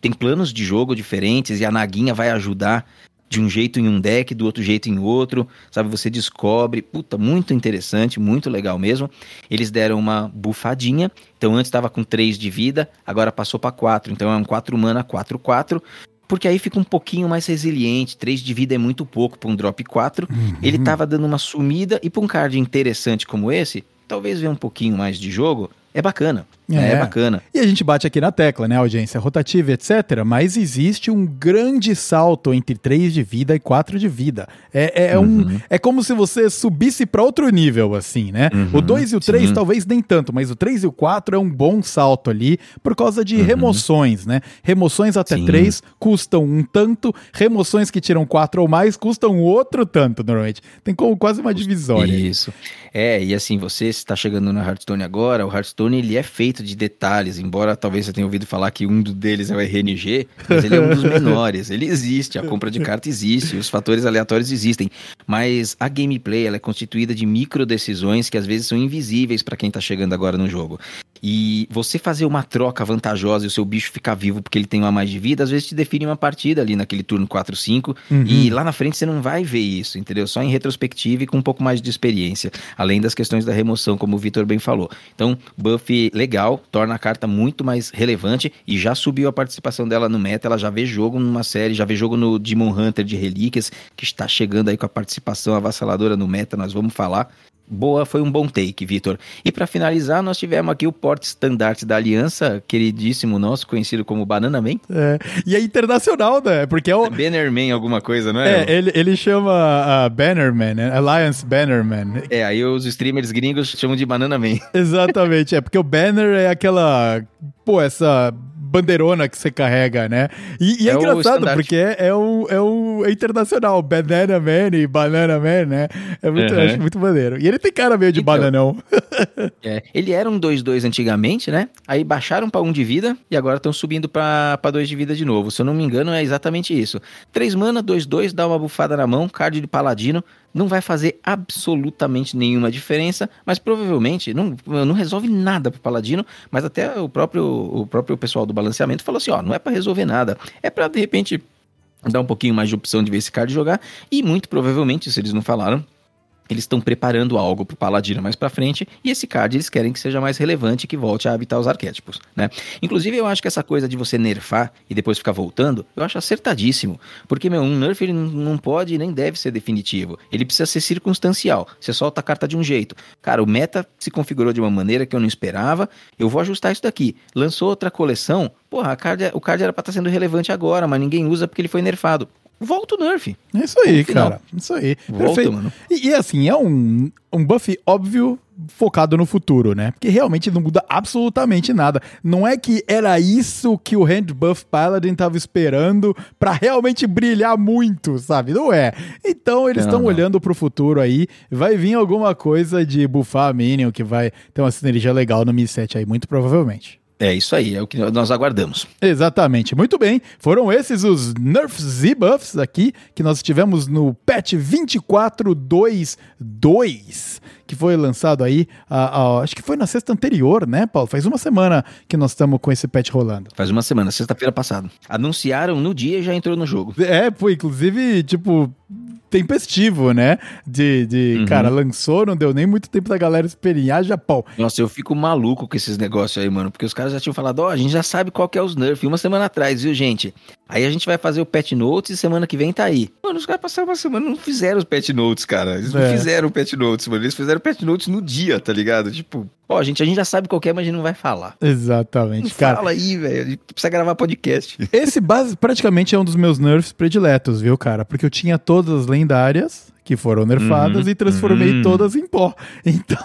tem planos de jogo diferentes e a Naguinha vai ajudar de um jeito em um deck, do outro jeito em outro, sabe? Você descobre. Puta, muito interessante, muito legal mesmo. Eles deram uma bufadinha. Então, antes estava com 3 de vida, agora passou para 4. Então, é um 4 mana 4-4. Porque aí fica um pouquinho mais resiliente. 3 de vida é muito pouco para um drop 4. Ele tava dando uma sumida e para um card interessante como esse, talvez ver um pouquinho mais de jogo, é bacana. É, É. bacana. E a gente bate aqui na tecla, né, audiência rotativa, etc. Mas existe um grande salto entre 3 de vida e 4 de vida. É, é, Uhum. um, é como se você subisse para outro nível, assim, né? Uhum, o 2 e o 3 sim. talvez nem tanto, mas o 3 e o 4 é um bom salto ali por causa de remoções, né? Remoções até Uhum. Sim. 3 custam um tanto, remoções que tiram 4 ou mais custam outro tanto, normalmente. Tem como quase uma divisória. Isso. É, e assim, você está chegando no Hearthstone agora, o Hearthstone ele é feito de detalhes, embora talvez você tenha ouvido falar que um deles é o RNG, mas ele é um dos <laughs> menores. Ele existe, a compra de carta existe, os fatores aleatórios existem, mas a gameplay ela é constituída de micro decisões que às vezes são invisíveis para quem tá chegando agora no jogo. E você fazer uma troca vantajosa e o seu bicho ficar vivo porque ele tem uma mais de vida, às vezes te define uma partida ali naquele turno 4, 5, Uhum. e lá na frente você não vai ver isso, entendeu? Só em retrospectiva e com um pouco mais de experiência. Além das questões da remoção, como o Vitor bem falou. Então, buff legal, torna a carta muito mais relevante e já subiu a participação dela no meta. Ela já vê jogo numa série, já vê jogo no Demon Hunter de Relíquias, que está chegando aí com a participação avassaladora no meta. Nós vamos falar. Boa, foi um bom take, Vitor. E para finalizar, nós tivemos aqui o porte estandarte da Aliança, queridíssimo nosso, conhecido como Banana Man. É. E é internacional, né? Porque é o, Bannerman, alguma coisa, não é? É, ele, ele chama a Bannerman, né? Alliance Bannerman. É, aí os streamers gringos chamam de Banana Man. Exatamente, é porque o banner é aquela. Pô, essa bandeirona que você carrega, né? E, e é, É engraçado, porque é, é o, é o é internacional, Banana Man e Banana Man, né? É muito, Uhum. acho muito maneiro. E ele tem cara meio de Então. bananão. <laughs> É, ele era um 2-2 antigamente, né? Aí baixaram pra 1 de vida e agora estão subindo pra pra 2 de vida de novo. Se eu não me engano, é exatamente isso. 3 mana, 2-2, dá uma bufada na mão, card de paladino. Não vai fazer absolutamente nenhuma diferença, mas provavelmente não, não resolve nada pro paladino. Mas até o próprio, o próprio pessoal do balanceamento falou assim: ó, não é pra resolver nada. É pra de repente dar um pouquinho mais de opção de ver esse card jogar. E muito provavelmente, se eles não falaram, eles estão preparando algo pro Paladino mais pra frente, e esse card eles querem que seja mais relevante que volte a habitar os arquétipos, né? Inclusive, eu acho que essa coisa de você nerfar e depois ficar voltando, eu acho acertadíssimo. Porque, meu, um nerf ele não- pode nem deve ser definitivo. Ele precisa ser circunstancial. Você solta a carta de um jeito. Cara, o meta se configurou de uma maneira que eu não esperava, eu vou ajustar isso daqui. Lançou outra coleção, porra, card, o card era pra estar sendo relevante agora, mas ninguém usa porque ele foi nerfado. Volta o nerf. É isso aí, cara. Isso aí. Volta, Perfeito. mano. E, e, assim, é um, um buff óbvio focado no futuro, né? Porque realmente não muda absolutamente nada. Não é que era isso que o Hand Buff Paladin tava esperando pra realmente brilhar muito, sabe? Não é. Então eles estão olhando pro futuro aí. Vai vir alguma coisa de buffar a Minion que vai ter uma sinergia legal no Mi 7 aí, muito provavelmente. É isso aí, é o que nós aguardamos. Exatamente, muito bem. Foram esses os Nerfs e Buffs aqui que nós tivemos no patch 24.2.2, que foi lançado aí, ah, ah, acho que foi na sexta anterior, né, Paulo? Faz uma semana que nós estamos com esse patch rolando. Faz uma semana, sexta-feira passada. Anunciaram no dia e já entrou no jogo. É, foi inclusive, tipo, tempestivo, né? De, de Uhum. cara, lançou, não deu nem muito tempo da galera esperinhar, já pau. Nossa, eu fico maluco com esses negócios aí, mano. Porque os caras já tinham falado, ó, a gente já sabe qual que é os nerfs uma semana atrás, viu, gente? Aí a gente vai fazer o patch notes e semana que vem tá aí. Mano, os caras passaram uma semana e não fizeram os patch notes, cara. Eles não É. fizeram o patch notes, mano. Eles fizeram o patch notes no dia, tá ligado? Tipo, ó, gente, a gente já sabe qual que é, mas a gente não vai falar. Não Exatamente, cara. fala aí, velho. A gente precisa gravar podcast. Esse base, praticamente é um dos meus nerfs prediletos, viu, cara? Porque eu tinha todas as lendárias que foram nerfadas Uhum, e transformei uhum. todas em pó. <laughs> Então,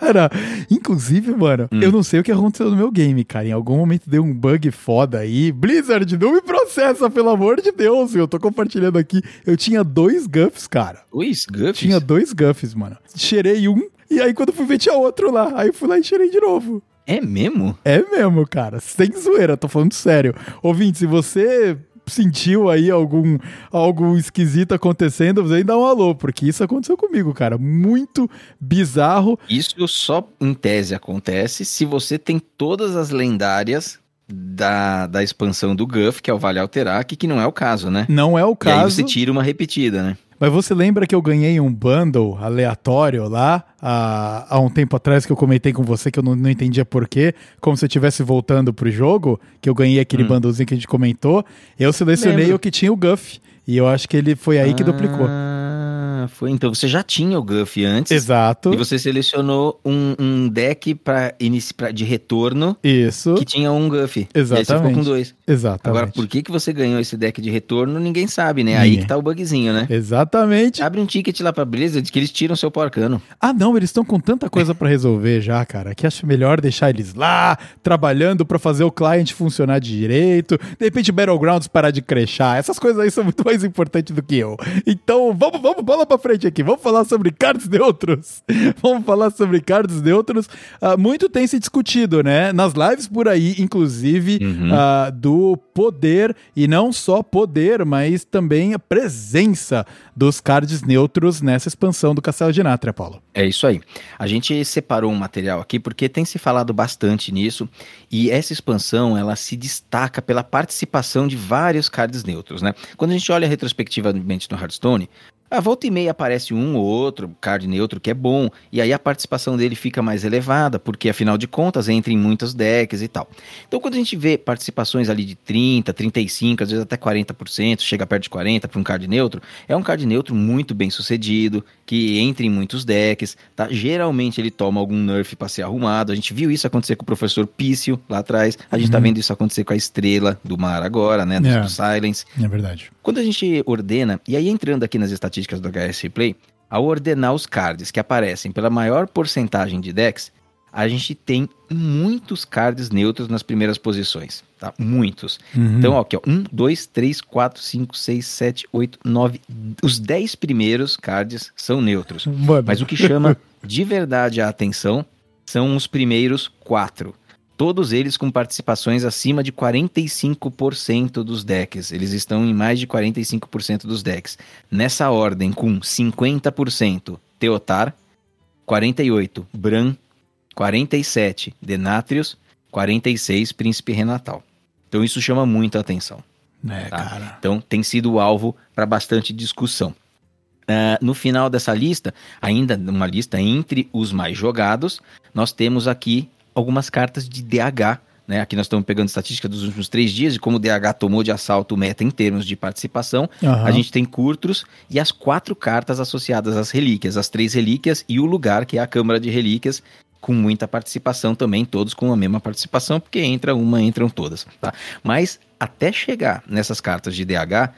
cara, inclusive, mano, Hum. eu não sei o que aconteceu no meu game, cara. Em algum momento deu um bug foda aí. Blizzard, não me processa, pelo amor de Deus. Eu tô compartilhando aqui. Eu tinha dois guffs, cara. Ui, Guffs? Tinha dois guffs, mano. Cheirei um e aí quando fui ver tinha outro lá. Aí fui lá e cheirei de novo. É mesmo? É mesmo, cara. Sem zoeira, tô falando sério. Ouvinte, se você sentiu aí algum algo esquisito acontecendo, vem dar um alô, porque isso aconteceu comigo, cara. Muito bizarro. Isso só em tese acontece se você tem todas as lendárias da, da expansão do Guff, que é o Vale Alterac, que não é o caso, né? Não é o E aí caso. você tira uma repetida, né? Mas você lembra que eu ganhei um bundle aleatório lá há, há um tempo atrás que eu comentei com você que eu não, não entendia porquê, como se eu estivesse voltando pro jogo, que eu ganhei aquele Hum. bundlezinho que a gente comentou. Eu selecionei Lembro. o que tinha o Guff. E eu acho que ele foi aí que duplicou. Ah, foi. Então você já tinha o Guff antes. Exato. E você selecionou um, um deck pra, inici- pra, de retorno Isso. que tinha um Guff. E aí você ficou Exatamente. com dois. Exatamente. Agora, por que, que você ganhou esse deck de retorno, ninguém sabe, né? Aí Ninguém. que tá o bugzinho, né? Exatamente. Abre um ticket lá pra Blizzard que eles tiram seu porcano. Ah, não, eles estão com tanta coisa pra resolver já, cara, que acho melhor deixar eles lá, trabalhando pra fazer o client funcionar direito. De repente, Battlegrounds parar de crechar. Essas coisas aí são muito mais importantes do que eu. Então, vamos, vamos, bola pra frente aqui. Vamos falar sobre cards neutros. <laughs> vamos falar sobre cards neutros. Ah, muito tem se discutido, né? Nas lives por aí, inclusive, Uhum. ah, do poder, e não só poder, mas também a presença dos cards neutros nessa expansão do Castelo de Nátria, Paulo. É isso aí. A gente separou um material aqui porque tem se falado bastante nisso e essa expansão ela se destaca pela participação de vários cards neutros, né? Quando a gente olha retrospectivamente no Hearthstone, a volta e meia aparece um ou outro card neutro que é bom, e aí a participação dele fica mais elevada, porque afinal de contas entra em muitos decks e tal. Então quando a gente vê participações ali de 30, 35, às vezes até 40%, chega perto de 40 para um card neutro, é um card neutro muito bem sucedido, que entra em muitos decks, tá? Geralmente ele toma algum nerf para ser arrumado. A gente viu isso acontecer com o professor Pício lá atrás. A gente tá vendo isso acontecer com a estrela do mar agora, né? Do, É. do Silence. É verdade. Quando a gente ordena, e aí entrando aqui nas estatísticas do HS Play, ao ordenar os cards que aparecem pela maior porcentagem de decks, a gente tem muitos cards neutros nas primeiras posições, tá? Muitos. Uhum. Então, ó, aqui, ó, 1, 2, 3, 4, 5, 6, 7, 8, 9. Os 10 primeiros cards são neutros. Mano. Mas o que chama de verdade a atenção são os primeiros quatro. Todos eles com participações acima de 45% dos decks. Eles estão em mais de 45% dos decks. Nessa ordem, com 50% Teotar, 48 Bran, 47 Denatrius, 46 Príncipe Renatal. Então isso chama muita atenção. É, Tá. cara. Então tem sido alvo para bastante discussão. Ah, no final dessa lista, ainda uma lista entre os mais jogados, nós temos aqui algumas cartas de DH. Né? Aqui nós estamos pegando estatística dos últimos três dias e como o DH tomou de assalto o meta em termos de participação. Aham. A gente tem Curtros e as quatro cartas associadas às relíquias, as três relíquias e o lugar, que é a Câmara de Relíquias, com muita participação também, todos com a mesma participação, porque entra uma, entram todas. Tá? Mas até chegar nessas cartas de DH,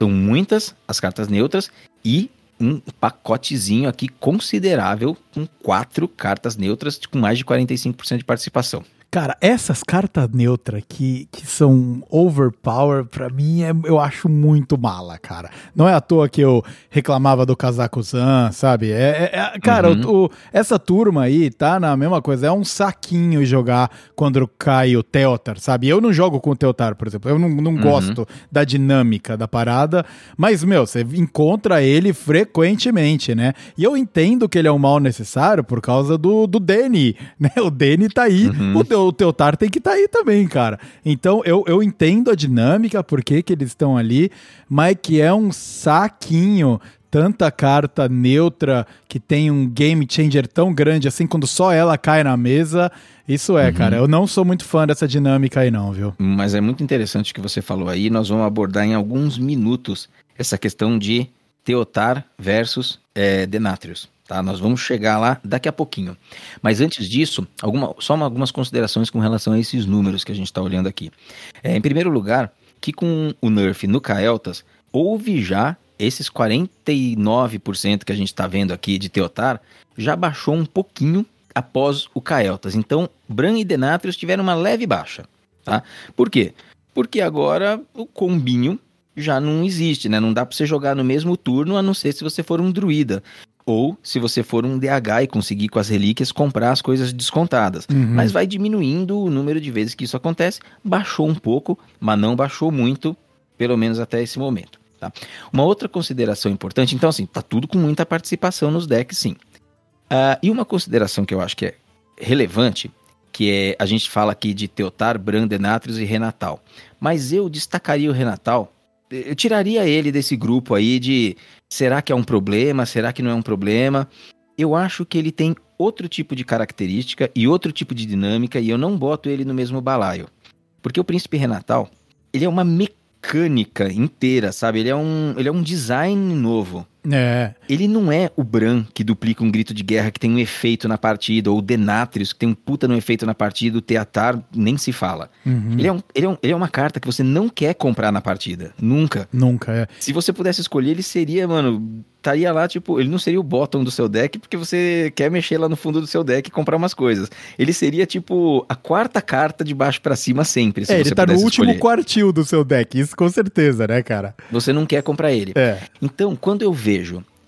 são muitas as cartas neutras e um pacotezinho aqui considerável com quatro cartas neutras com mais de 45% de participação. Cara, essas cartas neutras que, que são overpower, pra mim, é- eu acho muito mala, cara. Não é à toa que eu reclamava do casaco Zan, sabe? É, é- é- cara, Uhum. o- o- essa turma aí tá na mesma coisa. É um saquinho jogar quando cai o Teotar, sabe? Eu não jogo com o Teotar, por exemplo. Eu não, não Uhum. gosto da dinâmica da parada. Mas, meu, você encontra ele frequentemente, né? E eu entendo que ele é um mal necessário por causa do, do Danny, <laughs> né? O Danny tá aí, Uhum. o, o Teotar tem que estar tá aí também, cara. Então eu, eu entendo a dinâmica, por que eles estão ali, mas que é um saquinho. Tanta carta neutra que tem um game changer tão grande assim, quando só ela cai na mesa. Isso é, cara. Eu não sou muito fã dessa dinâmica aí, não, viu? Mas é muito interessante o que você falou aí. Nós vamos abordar em alguns minutos essa questão de Teotar versus é, Denatrius. Tá? Nós vamos chegar lá daqui a pouquinho. Mas antes disso, alguma, só uma- algumas considerações com relação a esses números que a gente está olhando aqui. É, em primeiro lugar, que com o nerf no Kael'thas, houve já esses 49% que a gente está vendo aqui de Teotar, já baixou um pouquinho após o Kael'thas. Então, Bran e Denatrius tiveram uma leve baixa. Tá? Por quê? Porque agora o combinho já não existe, né? Não dá para você jogar no mesmo turno, a não ser se você for um druida. Ou se você for um DH e conseguir com as relíquias comprar as coisas descontadas. Uhum. Mas vai diminuindo o número de vezes que isso acontece. Baixou um pouco, mas não baixou muito, pelo menos até esse momento. Tá? Uma outra consideração importante, então assim, tá tudo com muita participação nos decks, sim. Ah, e uma consideração que eu acho que é relevante, que é, a gente fala aqui de Teotar, Bran, Denatrius e Renatal. Mas eu destacaria o Renatal, eu tiraria ele desse grupo aí de será que é um problema, será que não é um problema? Eu acho que ele tem outro tipo de característica e outro tipo de dinâmica e eu não boto ele no mesmo balaio. Porque o Príncipe Renatal, ele é uma mecânica inteira, sabe? Ele é um, ele é um design novo. É. Ele não é o Bran que duplica um grito de guerra que tem um efeito na partida, ou o Denatrius que tem um puta no efeito na partida, o Teatar nem se fala. Uhum. Ele, é um, ele, é um- ele é uma carta que você não quer comprar na partida. Nunca. Nunca, é. Se você pudesse escolher, ele seria, mano, estaria lá, tipo, ele não seria o bottom do seu deck, porque você quer mexer lá no fundo do seu deck e comprar umas coisas. Ele seria, tipo, a quarta carta de baixo pra cima sempre, se É, ele tá no último escolher. quartil do seu deck, isso com certeza, né, cara? Você não quer comprar ele. É. Então, quando eu vejo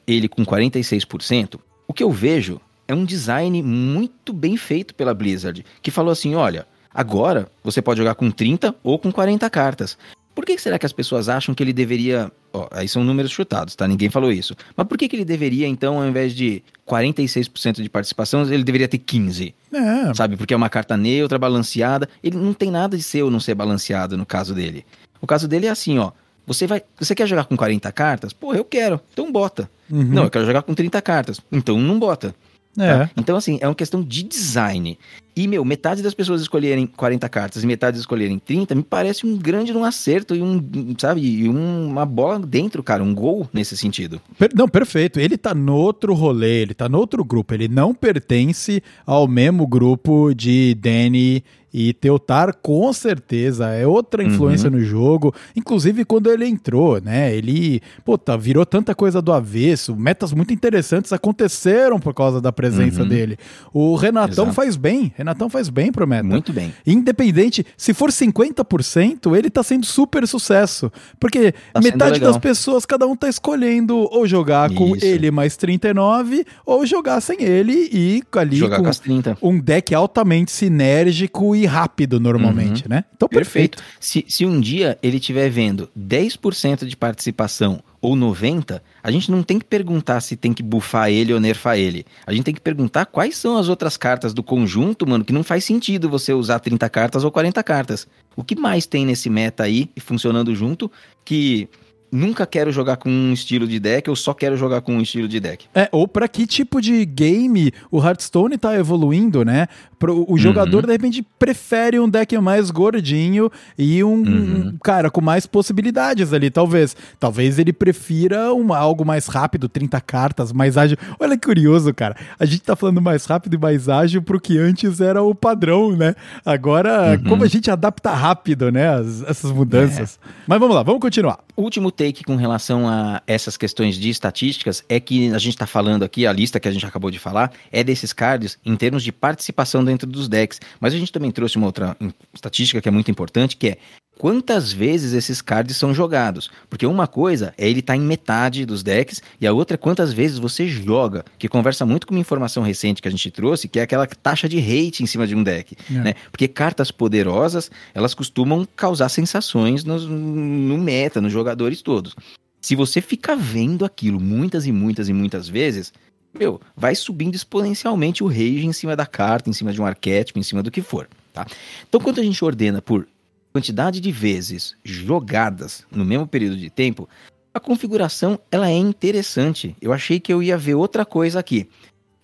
ele com 46%, o que eu vejo é um design muito bem feito pela Blizzard, que falou assim: olha, agora você pode jogar com 30 ou com 40 cartas. Por que que será que as pessoas acham que ele deveria. Ó, aí são números chutados, tá? Ninguém falou isso. Mas por que, que ele deveria, então, ao invés de 46% de participação, ele deveria ter 15%? É. sabe? Porque é uma carta neutra, balanceada. Ele não tem nada de ser ou não ser balanceado no caso dele. O caso dele é assim, ó. Você vai, você quer jogar com 40 cartas? Pô, eu quero. Então bota. Uhum. Não, eu quero jogar com 30 cartas. Então não bota. É. tá? Então assim, é uma questão de design. E meu, metade das pessoas escolherem 40 cartas e metade escolherem 30, me parece um grande um acerto e um, sabe, e um- uma bola dentro, cara, um gol nesse sentido. Não, perfeito. Ele tá no outro rolê, ele tá no outro grupo. Ele não pertence ao mesmo grupo de Danny E Teotar, com certeza, é outra influência uhum. no jogo. Inclusive, quando ele entrou, né? Ele, puta, virou tanta coisa do avesso. Metas muito interessantes aconteceram por causa da presença uhum. dele. O Renatão Exato. faz bem. Renatão faz bem pro meta. Muito bem. Independente, se for 50%, ele tá sendo super sucesso. Porque tá metade das pessoas, cada um tá escolhendo ou jogar Isso. com ele mais 39, ou jogar sem ele e ali jogar com, com as 30. um deck altamente sinérgico rápido normalmente, uhum. né? Então, perfeito. perfeito. Se, se um dia ele estiver vendo 10% de participação ou 90, a gente não tem que perguntar se tem que bufar ele ou nerfar ele. A gente tem que perguntar quais são as outras cartas do conjunto, mano, que não faz sentido você usar 30 cartas ou 40 cartas. O que mais tem nesse meta aí, funcionando junto, que nunca quero jogar com um estilo de deck, eu só quero jogar com um estilo de deck. É, ou para que tipo de game o Hearthstone tá evoluindo, né? Pro, o jogador, uhum. de repente, prefere um deck mais gordinho e um, uhum. cara com mais possibilidades ali, talvez. Talvez ele prefira um, algo mais rápido, 30 cartas, mais ágil. Olha que curioso, cara. A gente tá falando mais rápido e mais ágil pro que antes era o padrão, né? Agora, uhum. como a gente adapta rápido, né? As, essas mudanças. É. Mas vamos lá, vamos continuar. Último take com relação a essas questões de estatísticas é que a gente está falando aqui, a lista que a gente acabou de falar, é desses cards em termos de participação dentro dos decks. Mas a gente também trouxe uma outra estatística que é muito importante, que é quantas vezes esses cards são jogados. Porque uma coisa é ele estar tá em metade dos decks, e a outra é quantas vezes você joga, que conversa muito com uma informação recente que a gente trouxe, que é aquela taxa de hate em cima de um deck. É. Né? Porque cartas poderosas, elas costumam causar sensações no, no meta, nos jogadores todos. Se você fica vendo aquilo muitas e muitas e muitas vezes, meu, vai subindo exponencialmente o rage em cima da carta, em cima de um arquétipo, em cima do que for. Tá? Então, quando a gente ordena por quantidade de vezes jogadas no mesmo período de tempo, a configuração ela é interessante. Eu achei que eu ia ver outra coisa aqui.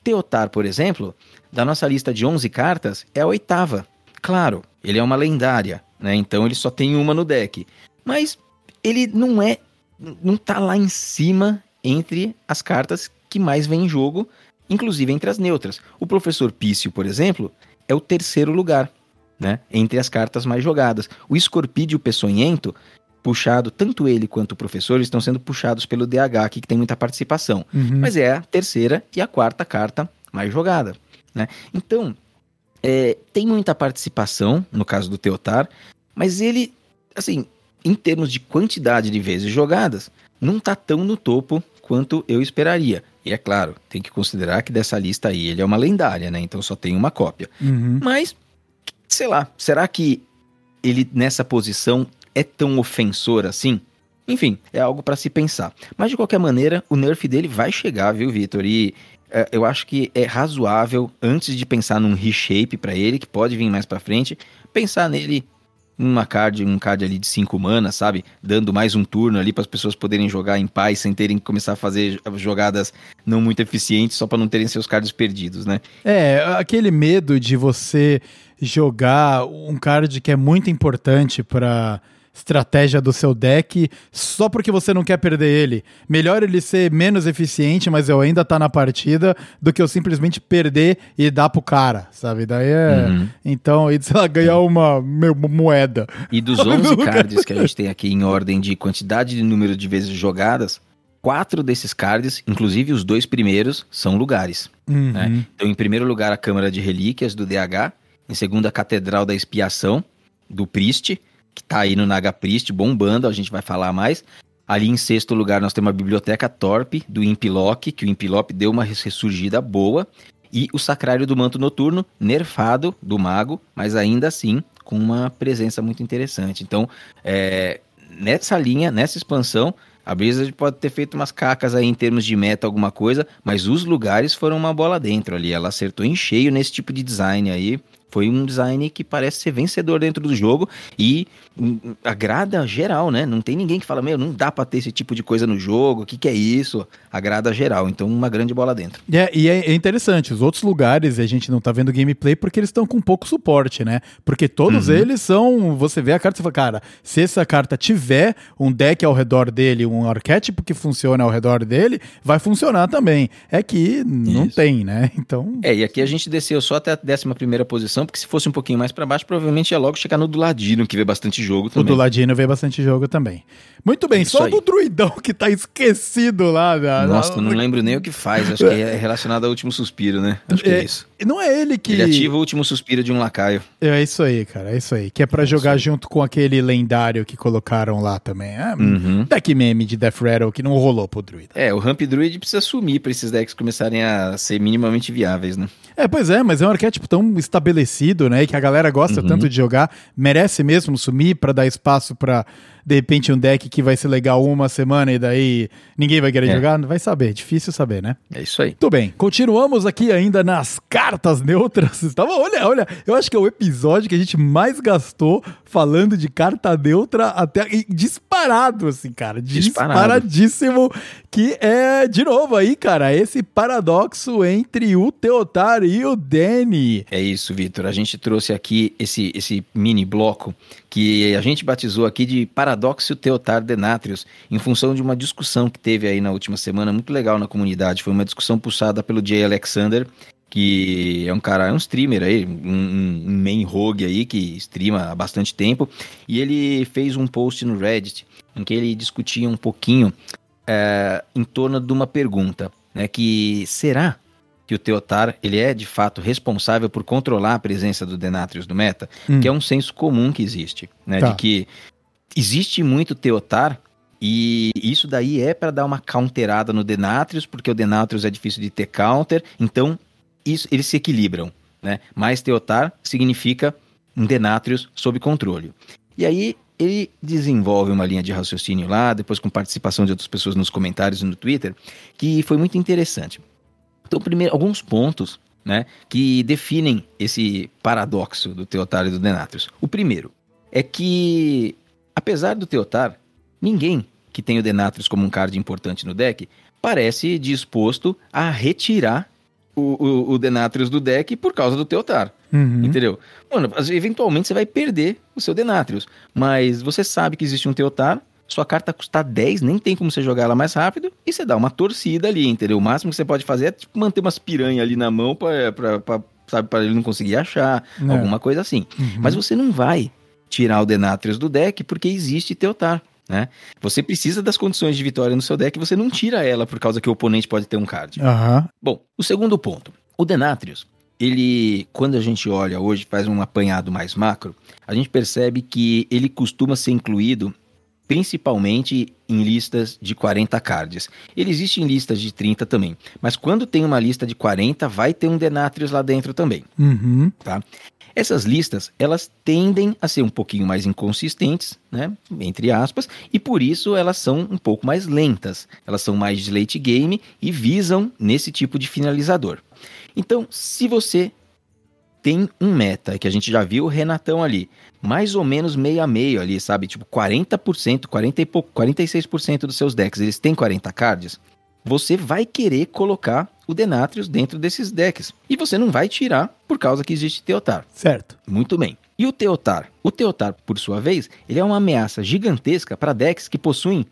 Teotar, por exemplo, da nossa lista de 11 cartas, é a oitava. Claro, ele é uma lendária, né? Então ele só tem uma no deck. Mas ele não é não tá lá em cima entre as cartas que mais vem em jogo, inclusive entre as neutras. O professor Pício, por exemplo, é o terceiro lugar né? Entre as cartas mais jogadas. O Escorpídeo Peçonhento, puxado, tanto ele quanto o professor, estão sendo puxados pelo DH aqui, que tem muita participação. Uhum. Mas é a terceira e a quarta carta mais jogada, né? Então, é, tem muita participação, no caso do Teotar, mas ele, assim, em termos de quantidade de vezes jogadas, não tá tão no topo quanto eu esperaria. E é claro, tem que considerar que dessa lista aí ele é uma lendária, né? Então só tem uma cópia. Uhum. Mas sei lá, será que ele nessa posição é tão ofensor assim? Enfim, é algo para se pensar. Mas de qualquer maneira, o nerf dele vai chegar, viu, Vitor? E é, eu acho que é razoável, antes de pensar num reshape para ele, que pode vir mais para frente, pensar nele uma card, um card ali de 5 mana, sabe? Dando mais um turno ali para as pessoas poderem jogar em paz sem terem que começar a fazer jogadas não muito eficientes só para não terem seus cards perdidos, né? É, aquele medo de você jogar um card que é muito importante para estratégia do seu deck só porque você não quer perder ele. Melhor ele ser menos eficiente, mas eu ainda tá na partida, do que eu simplesmente perder e dar pro cara, sabe? Daí é. Uhum. Então, e sei lá, ganhar uma, uma moeda. E dos <laughs> 11 cards que a gente tem aqui em ordem de quantidade de número de vezes jogadas, quatro desses cards, inclusive os dois primeiros, são lugares. Uhum. Né? Então, em primeiro lugar, a Câmara de Relíquias do DH. Em segundo, a Catedral da Expiação, do Priest que tá aí no Naga Priest, bombando, a gente vai falar mais. Ali em sexto lugar nós temos a Biblioteca Torpe, do Impilock, que o Impilock deu uma ressurgida boa. E o Sacrário do Manto Noturno, nerfado do Mago, mas ainda assim com uma presença muito interessante. Então, é, nessa linha, nessa expansão, a Blizzard pode ter feito umas cacas aí em termos de meta, alguma coisa, mas os lugares foram uma bola dentro ali. Ela acertou em cheio nesse tipo de design aí. Foi um design que parece ser vencedor dentro do jogo e hum, agrada geral, né? Não tem ninguém que fala, meu, não dá pra ter esse tipo de coisa no jogo, o que, que é isso? Agrada geral, então uma grande bola dentro. É, e é, é interessante, os outros lugares a gente não tá vendo gameplay porque eles estão com pouco suporte, né? Porque todos uhum. eles são, você vê a carta e fala, cara, se essa carta tiver um deck ao redor dele, um arquétipo que funciona ao redor dele, vai funcionar também. É que não isso. tem, né? <laughs> Então... É, e aqui a gente desceu só até a décima primeira posição, porque se fosse um pouquinho mais para baixo, provavelmente ia logo chegar no do Ladino, que vê bastante jogo O também. do Ladino vê bastante jogo também. Muito bem, Isso só aí. do druidão que tá esquecido lá. Da, Nossa, da- não lembro nem o que faz. Acho que é <laughs> relacionado ao último suspiro, né? Acho que é, É, isso. Não é ele que. Ele ativa o último suspiro de um lacaio. É isso aí, cara, é isso aí. Que é pra jogar junto com aquele lendário que colocaram lá também. É, Uhum. Deck meme de Death Rattle que não rolou pro druida. É, o Ramp Druid precisa sumir pra esses decks começarem a ser minimamente viáveis, né? É, pois é, mas é um arquétipo tão estabelecido, né? Que a galera gosta Uhum. tanto de jogar. Merece mesmo sumir pra dar espaço pra, de repente, um deck que vai ser legal uma semana e daí ninguém vai querer É. jogar. Vai saber, difícil saber, né? É isso aí. Muito bem, continuamos aqui ainda nas cartas neutras. <laughs> Tava, olha, olha, eu acho que é o episódio que a gente mais gastou falando de carta neutra até disparado, assim, cara. Disparadíssimo. Que é, de novo aí, cara, esse paradoxo entre o Teotar e o Danny. É isso, Vitor. A gente trouxe aqui esse, esse mini bloco que a gente batizou aqui de Paradoxo Teotar Denatrius, em função de uma discussão que teve aí na última semana, muito legal na comunidade. Foi uma discussão puxada pelo Jay Alexander, que é um cara, é um streamer aí, um- um main rogue aí, que streama há bastante tempo, e ele fez um post no Reddit em que ele discutia um pouquinho é, em torno de uma pergunta, né, que será que o Teotar ele é de fato responsável por controlar a presença do Denatrius no meta, Hum. que é um senso comum que existe, né, Tá. de que existe muito Teotar e isso daí é para dar uma counterada no Denatrius, porque o Denatrius é difícil de ter counter, então isso, eles se equilibram, né? Mais Teotar significa um Denatrius sob controle. E aí ele desenvolve uma linha de raciocínio lá, depois com participação de outras pessoas nos comentários e no Twitter, que foi muito interessante. Então, primeiro, alguns pontos né, que definem esse paradoxo do Teotar e do Denatrius. O primeiro é que, apesar do Teotar, ninguém que tem o Denatrius como um card importante no deck parece disposto a retirar o, o, o Denatrius do deck por causa do Teotar. Uhum. Entendeu? Mano, eventualmente você vai perder o seu Denatrius. Mas você sabe que existe um Teotar, sua carta custa 10, nem tem como você jogar ela mais rápido, e você dá uma torcida ali, entendeu? O máximo que você pode fazer é tipo, manter umas piranhas ali na mão pra, pra, pra, sabe, pra ele não conseguir achar, É. alguma coisa assim. Uhum. Mas você não vai tirar o Denatrius do deck porque existe Teotar. Né? Você precisa das condições de vitória no seu deck, você não tira ela por causa que o oponente pode ter um card. Aham. Bom, o segundo ponto. O Denatrius, ele, quando a gente olha hoje, faz um apanhado mais macro, a gente percebe que ele costuma ser incluído principalmente em listas de 40 cards. Ele existe em listas de 30 também, mas quando tem uma lista de 40, vai ter um Denatrius lá dentro também. Uhum. Tá? Essas listas, elas tendem a ser um pouquinho mais inconsistentes, né, entre aspas, e por isso elas são um pouco mais lentas. Elas são mais de late game e visam nesse tipo de finalizador. Então, se você tem um meta, que a gente já viu o Renatão ali, mais ou menos meio a meio ali, sabe? Tipo 40%, 40 e pouco, 46% dos seus decks, eles têm 40 cards. Você vai querer colocar o Denatrius dentro desses decks. E você não vai tirar por causa que existe Teotar. Certo. Muito bem. E o Teotar? O Teotar, por sua vez, ele é uma ameaça gigantesca para decks que possuem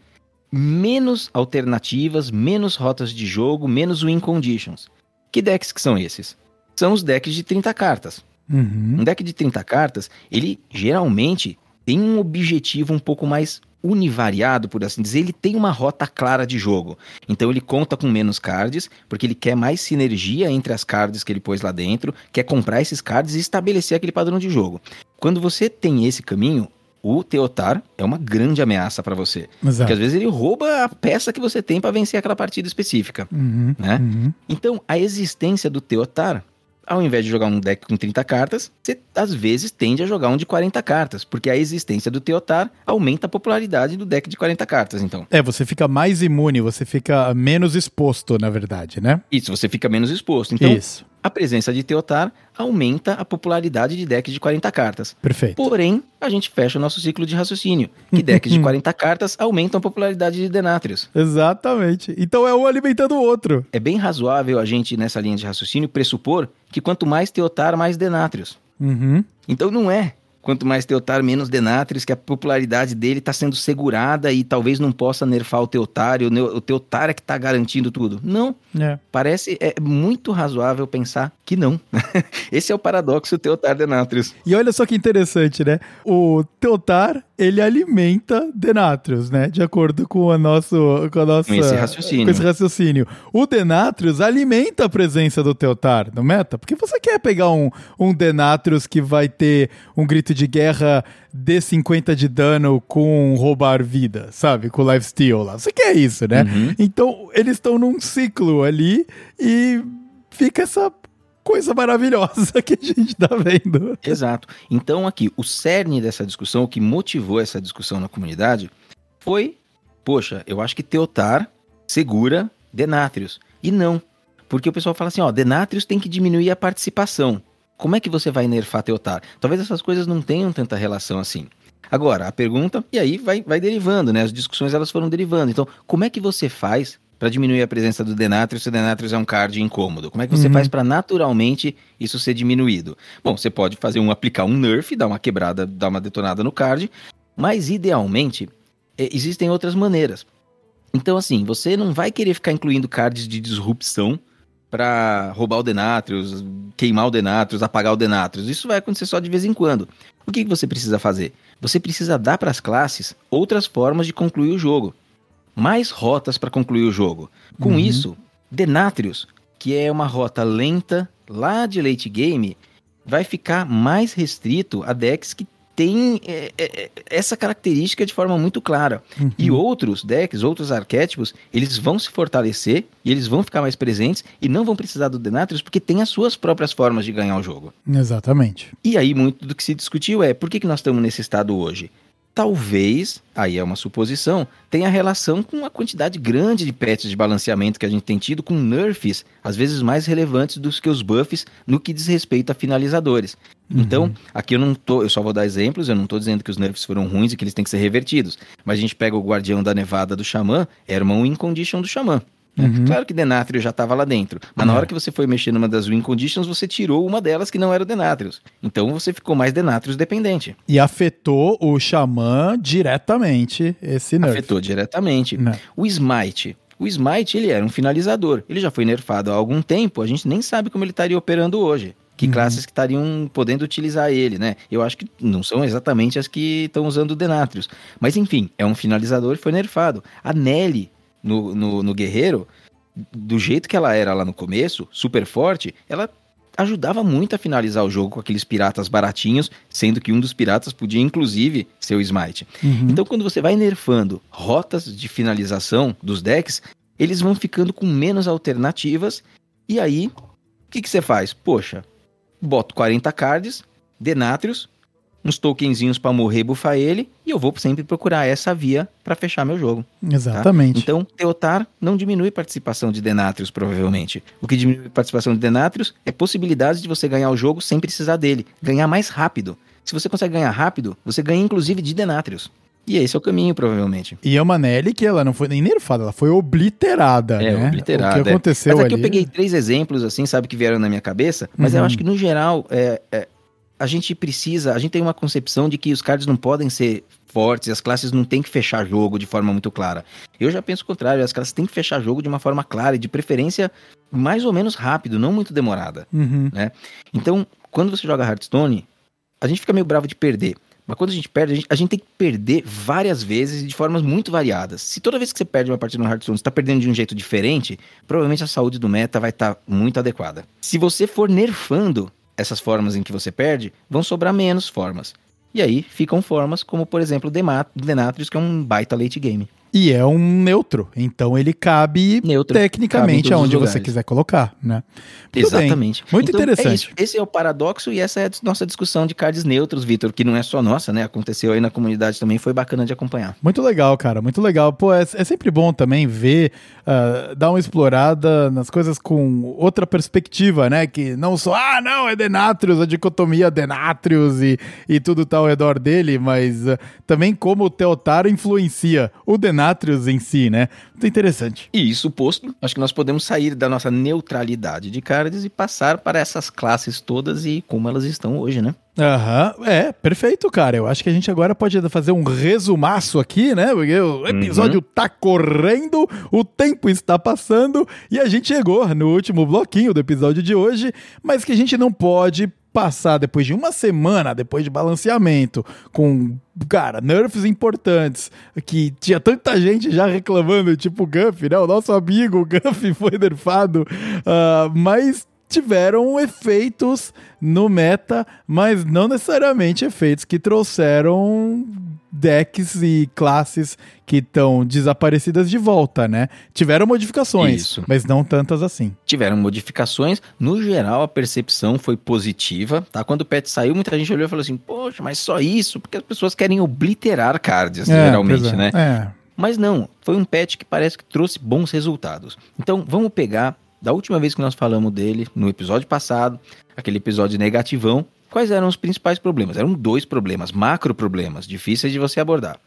menos alternativas, menos rotas de jogo, menos win conditions. Que decks que são esses? São os decks de 30 cartas. Uhum. Um deck de 30 cartas, ele geralmente tem um objetivo um pouco mais univariado, por assim dizer, ele tem uma rota clara de jogo. Então ele conta com menos cards, porque ele quer mais sinergia entre as cards que ele pôs lá dentro, quer comprar esses cards e estabelecer aquele padrão de jogo. Quando você tem esse caminho, o Teotar é uma grande ameaça para você. Porque Exato. às vezes ele rouba a peça que você tem para vencer aquela partida específica. Uhum. né? Uhum. Então, a existência do Teotar, ao invés de jogar um deck com 30 cartas, você às vezes tende a jogar um de 40 cartas, porque a existência do Teotar aumenta a popularidade do deck de 40 cartas, então. É, você fica mais imune, você fica menos exposto, na verdade, né? Isso, você fica menos exposto. Então, Isso. A presença de Teotar aumenta a popularidade de decks de 40 cartas. Perfeito. Porém, a gente fecha o nosso ciclo de raciocínio, que decks de <laughs> 40 cartas aumentam a popularidade de Denatrius. Exatamente. Então é um alimentando o outro. É bem razoável a gente, nessa linha de raciocínio, pressupor que quanto mais Teotar, mais Denatrius. Uhum. Então não é. Quanto mais Teotar, menos Denatrius, que a popularidade dele está sendo segurada e talvez não possa nerfar o Teotar, o Teotar é que está garantindo tudo. Não. É. Parece é muito razoável pensar que não. <laughs> Esse é o paradoxo Teotar Denatrius. E olha só que interessante, né? O Teotar, ele alimenta Denatrius, né? De acordo com a nosso, com a nossa com esse raciocínio. Com esse raciocínio. O Denatrius alimenta a presença do Teotar no meta, porque você quer pegar um, um Denatrius que vai ter um grito de guerra de 50 de dano com roubar vida, sabe? Com lifesteal lá. Você quer isso, né? Uhum. Então, eles estão num ciclo ali e fica essa coisa maravilhosa que a gente tá vendo. Exato. Então, aqui, o cerne dessa discussão, o que motivou essa discussão na comunidade, foi: poxa, eu acho que Teotar segura Denatrius. E não. Porque o pessoal fala assim: ó, Denatrius tem que diminuir a participação. Como é que você vai nerfar Teotar? Talvez essas coisas não tenham tanta relação assim. Agora, a pergunta, e aí vai, vai derivando, né? As discussões elas foram derivando. Então, como é que você faz para diminuir a presença do Denatrius se o Denatrius é um card incômodo? Como é que você uhum. faz para naturalmente isso ser diminuído? Bom, você pode fazer um aplicar um nerf, dar uma quebrada, dar uma detonada no card, mas idealmente é, existem outras maneiras. Então assim, você não vai querer ficar incluindo cards de disrupção para roubar o Denatrius, queimar o Denatrius, apagar o Denatrius. Isso vai acontecer só de vez em quando. O que, que você precisa fazer? Você precisa dar para as classes outras formas de concluir o jogo mais rotas para concluir o jogo. Com uhum. isso, Denatrius, que é uma rota lenta lá de late game, vai ficar mais restrito a decks que tem é, é, é, essa característica de forma muito clara. Uhum. E outros decks, outros arquétipos, eles vão se fortalecer e eles vão ficar mais presentes e não vão precisar do Denatrius porque tem as suas próprias formas de ganhar o jogo. Exatamente. E aí, muito do que se discutiu é por que, que nós estamos nesse estado hoje? Talvez, aí é uma suposição, tenha relação com a quantidade grande de patches de balanceamento que a gente tem tido com nerfs, às vezes mais relevantes dos que os buffs no que diz respeito a finalizadores. Uhum. Então, aqui eu não tô, eu só vou dar exemplos, eu não estou dizendo que os nerfs foram ruins e que eles têm que ser revertidos, mas a gente pega o Guardião da Nevada do Xamã, era uma win condition do Xamã. Uhum. Claro que Denatrius já estava lá dentro, mas uhum. na hora que você foi mexer numa das win conditions, você tirou uma delas que não era o Denatrius. Então você ficou mais Denatrius dependente. E afetou o Xamã diretamente esse nerf. Afetou diretamente. Não. Né. O Smite. O Smite, ele era um finalizador. Ele já foi nerfado há algum tempo, a gente nem sabe como ele estaria operando hoje. Que uhum. classes que estariam podendo utilizar ele, né? Eu acho que não são exatamente as que estão usando o Denatrius. Mas enfim, é um finalizador e foi nerfado. A Nelly no, no, no Guerreiro, do jeito que ela era lá no começo, super forte, ela ajudava muito a finalizar o jogo com aqueles piratas baratinhos, sendo que um dos piratas podia inclusive ser o Smite. Uhum. Então, quando você vai nerfando rotas de finalização dos decks, eles vão ficando com menos alternativas. E aí, o que, que você faz? Poxa, boto 40 cards, Denatrius, uns tokenzinhos para morrer bufar ele, e eu vou sempre procurar essa via para fechar meu jogo. Tá? Exatamente. Tá? Então, Teotar não diminui participação de Denatrius, provavelmente. O que diminui participação de Denatrius é possibilidade de você ganhar o jogo sem precisar dele, ganhar mais rápido. Se você consegue ganhar rápido, você ganha inclusive de Denatrius. E esse é o caminho, provavelmente. E é uma Nelly que ela não foi nem nerfada, ela foi obliterada, é, né? obliterada. O que aconteceu Mas aqui ali... eu peguei três exemplos, assim, sabe, que vieram na minha cabeça, mas uhum. eu acho que, no geral, é, é, a gente precisa, a gente tem uma concepção de que os cards não podem ser fortes, as classes não têm que fechar jogo de forma muito clara. Eu já penso o contrário, as classes têm que fechar jogo de uma forma clara e de preferência mais ou menos rápido, não muito demorada, uhum. né? Então, quando você joga Hearthstone, a gente fica meio bravo de perder. Mas quando a gente perde, a gente, a gente, tem que perder várias vezes e de formas muito variadas. Se toda vez que você perde uma partida no Hearthstone, você está perdendo de um jeito diferente, provavelmente a saúde do meta vai estar tá muito adequada. Se você for nerfando essas formas em que você perde, vão sobrar menos formas. E aí ficam formas como, por exemplo, o Denatrius, que é um baita late game. E é um neutro, então ele cabe neutro, tecnicamente cabe aonde você quiser colocar, né? Muito Exatamente. Bem. Muito então, interessante. É Esse é o paradoxo e essa é a nossa discussão de cards neutros, Vitor, que não é só nossa, né? Aconteceu aí na comunidade também, foi bacana de acompanhar. Muito legal, cara, muito legal. Pô, é, é sempre bom também ver, uh, dar uma explorada nas coisas com outra perspectiva, né? Que não só, ah, não, é Denatrius, a dicotomia Denatrius e, e tudo tá ao redor dele, mas uh, também como o Teotaro influencia o Denatrius Denatrius em si, né? Muito interessante. E isso posto, acho que nós podemos sair da nossa neutralidade de cards e passar para essas classes todas e como elas estão hoje, né? Aham, uhum. é, perfeito, cara. Eu acho que a gente agora pode fazer um resumaço aqui, né? Porque o episódio uhum. tá correndo, o tempo está passando e a gente chegou no último bloquinho do episódio de hoje, mas que a gente não pode passar depois de uma semana, depois de balanceamento, com, cara, nerfs importantes, que tinha tanta gente já reclamando, tipo o Guff, né? O nosso amigo Guff <laughs> foi nerfado, uh, mas tiveram efeitos no meta, mas não necessariamente efeitos que trouxeram decks e classes que estão desaparecidas de volta, né? Tiveram modificações, Isso. mas não tantas assim. Tiveram modificações. No geral, a percepção foi positiva, tá? Quando o patch saiu, muita gente olhou e falou assim: "Poxa, mas só isso?" Porque as pessoas querem obliterar cards, é, geralmente, é. né? É. Mas não, foi um patch que parece que trouxe bons resultados. Então, vamos pegar da última vez que nós falamos dele, no episódio passado, aquele episódio negativão, quais eram os principais problemas? Eram dois problemas, macro problemas, difíceis de você abordar.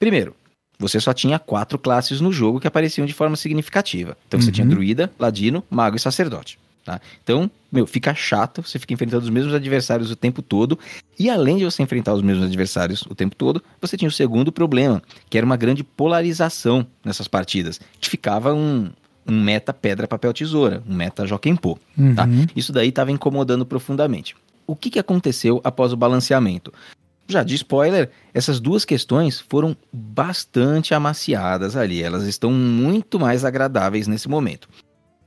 Primeiro, você só tinha quatro classes no jogo que apareciam de forma significativa. Então uhum. você tinha uhum. druida, ladino, mago e sacerdote. Tá? Então, meu, fica chato, você fica enfrentando os mesmos adversários o tempo todo. E além de você enfrentar os mesmos adversários o tempo todo, você tinha o segundo problema, que era uma grande polarização nessas partidas. Que ficava um, um meta pedra, papel, tesoura, um meta Jokenpô, tá? uhum. tá? Isso daí estava incomodando profundamente. O que, que aconteceu após o balanceamento? Já de spoiler, essas duas questões foram bastante amaciadas ali, elas estão muito mais agradáveis nesse momento.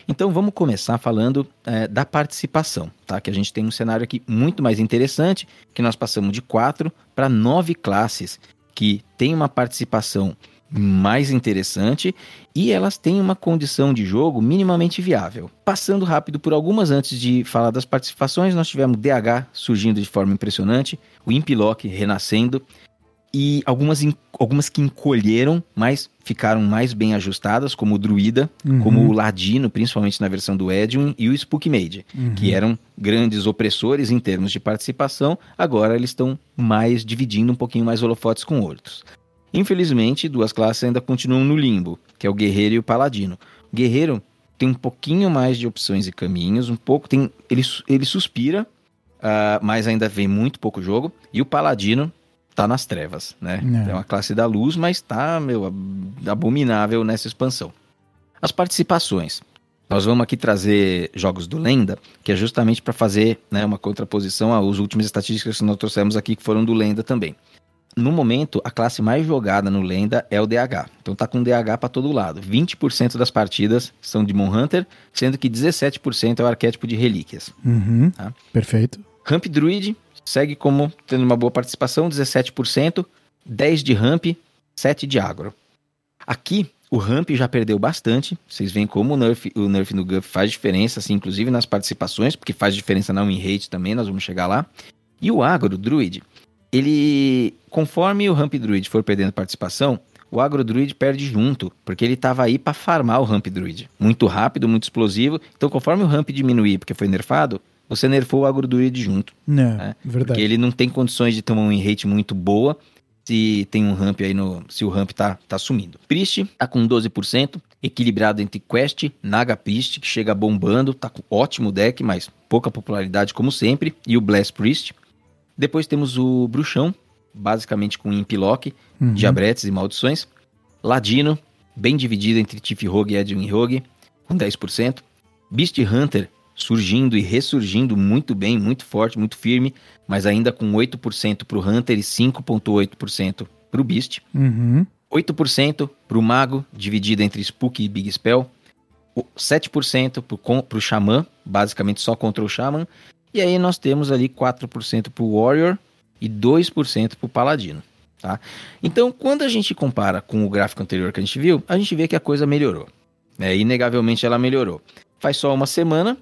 Então vamos começar falando é, da participação, tá? Que a gente tem um cenário aqui muito mais interessante, que nós passamos de quatro para nove classes que tem uma participação mais interessante e elas têm uma condição de jogo minimamente viável. Passando rápido por algumas antes de falar das participações, nós tivemos DH surgindo de forma impressionante, o Impilock renascendo e algumas, algumas que encolheram, mas ficaram mais bem ajustadas, como o Druida, uhum. como o Ladino, principalmente na versão do Edium, e o Spook Mage, uhum. que eram grandes opressores em termos de participação, agora eles estão mais dividindo um pouquinho mais holofotes com outros. Infelizmente, duas classes ainda continuam no limbo, que é o guerreiro e o paladino. O guerreiro tem um pouquinho mais de opções e caminhos, um pouco tem ele, ele suspira, uh, mas ainda vem muito pouco jogo. E o paladino tá nas trevas, né? É, é uma classe da luz, mas tá, meu, abominável nessa expansão. As participações. Nós vamos aqui trazer jogos do Lenda, que é justamente para fazer né, uma contraposição às últimas estatísticas que nós trouxemos aqui, que foram do Lenda também no momento, a classe mais jogada no Lenda é o DH. Então tá com DH para todo lado. 20% das partidas são de Moon Hunter, sendo que 17% é o arquétipo de relíquias. Uhum, tá? Perfeito. Ramp Druid segue como tendo uma boa participação, 17%, 10 de Ramp, 7 de Agro. Aqui, o Ramp já perdeu bastante. Vocês veem como o nerf, o nerf no Guff faz diferença, assim, inclusive nas participações, porque faz diferença na win rate também, nós vamos chegar lá. E o Agro, o Druid, ele, conforme o Ramp Druid for perdendo participação, o Agro Druid perde junto, porque ele estava aí para farmar o Ramp Druid. Muito rápido, muito explosivo. Então, conforme o Ramp diminuir, porque foi nerfado, você nerfou o Agro Druid junto. É, né? verdade. Porque ele não tem condições de uma win rate muito boa se tem um ramp aí no. Se o ramp tá, tá sumindo. Priest tá com 12%, equilibrado entre Quest, Naga Priest, que chega bombando, tá com ótimo deck, mas pouca popularidade como sempre, e o Blast Priest. Depois temos o Bruxão, basicamente com Impilock, uhum. Diabretes e Maldições. Ladino, bem dividido entre Tiff Rogue e Edwin Rogue, com 10%. Beast Hunter, surgindo e ressurgindo muito bem, muito forte, muito firme, mas ainda com 8% para o Hunter e 5,8% para o Beast. Uhum. 8% para o Mago, dividido entre Spook e Big Spell. 7% para o Xamã, basicamente só contra o Xamã. E aí nós temos ali 4% para o Warrior e 2% para o Paladino. Tá? Então, quando a gente compara com o gráfico anterior que a gente viu, a gente vê que a coisa melhorou. É, inegavelmente ela melhorou. Faz só uma semana,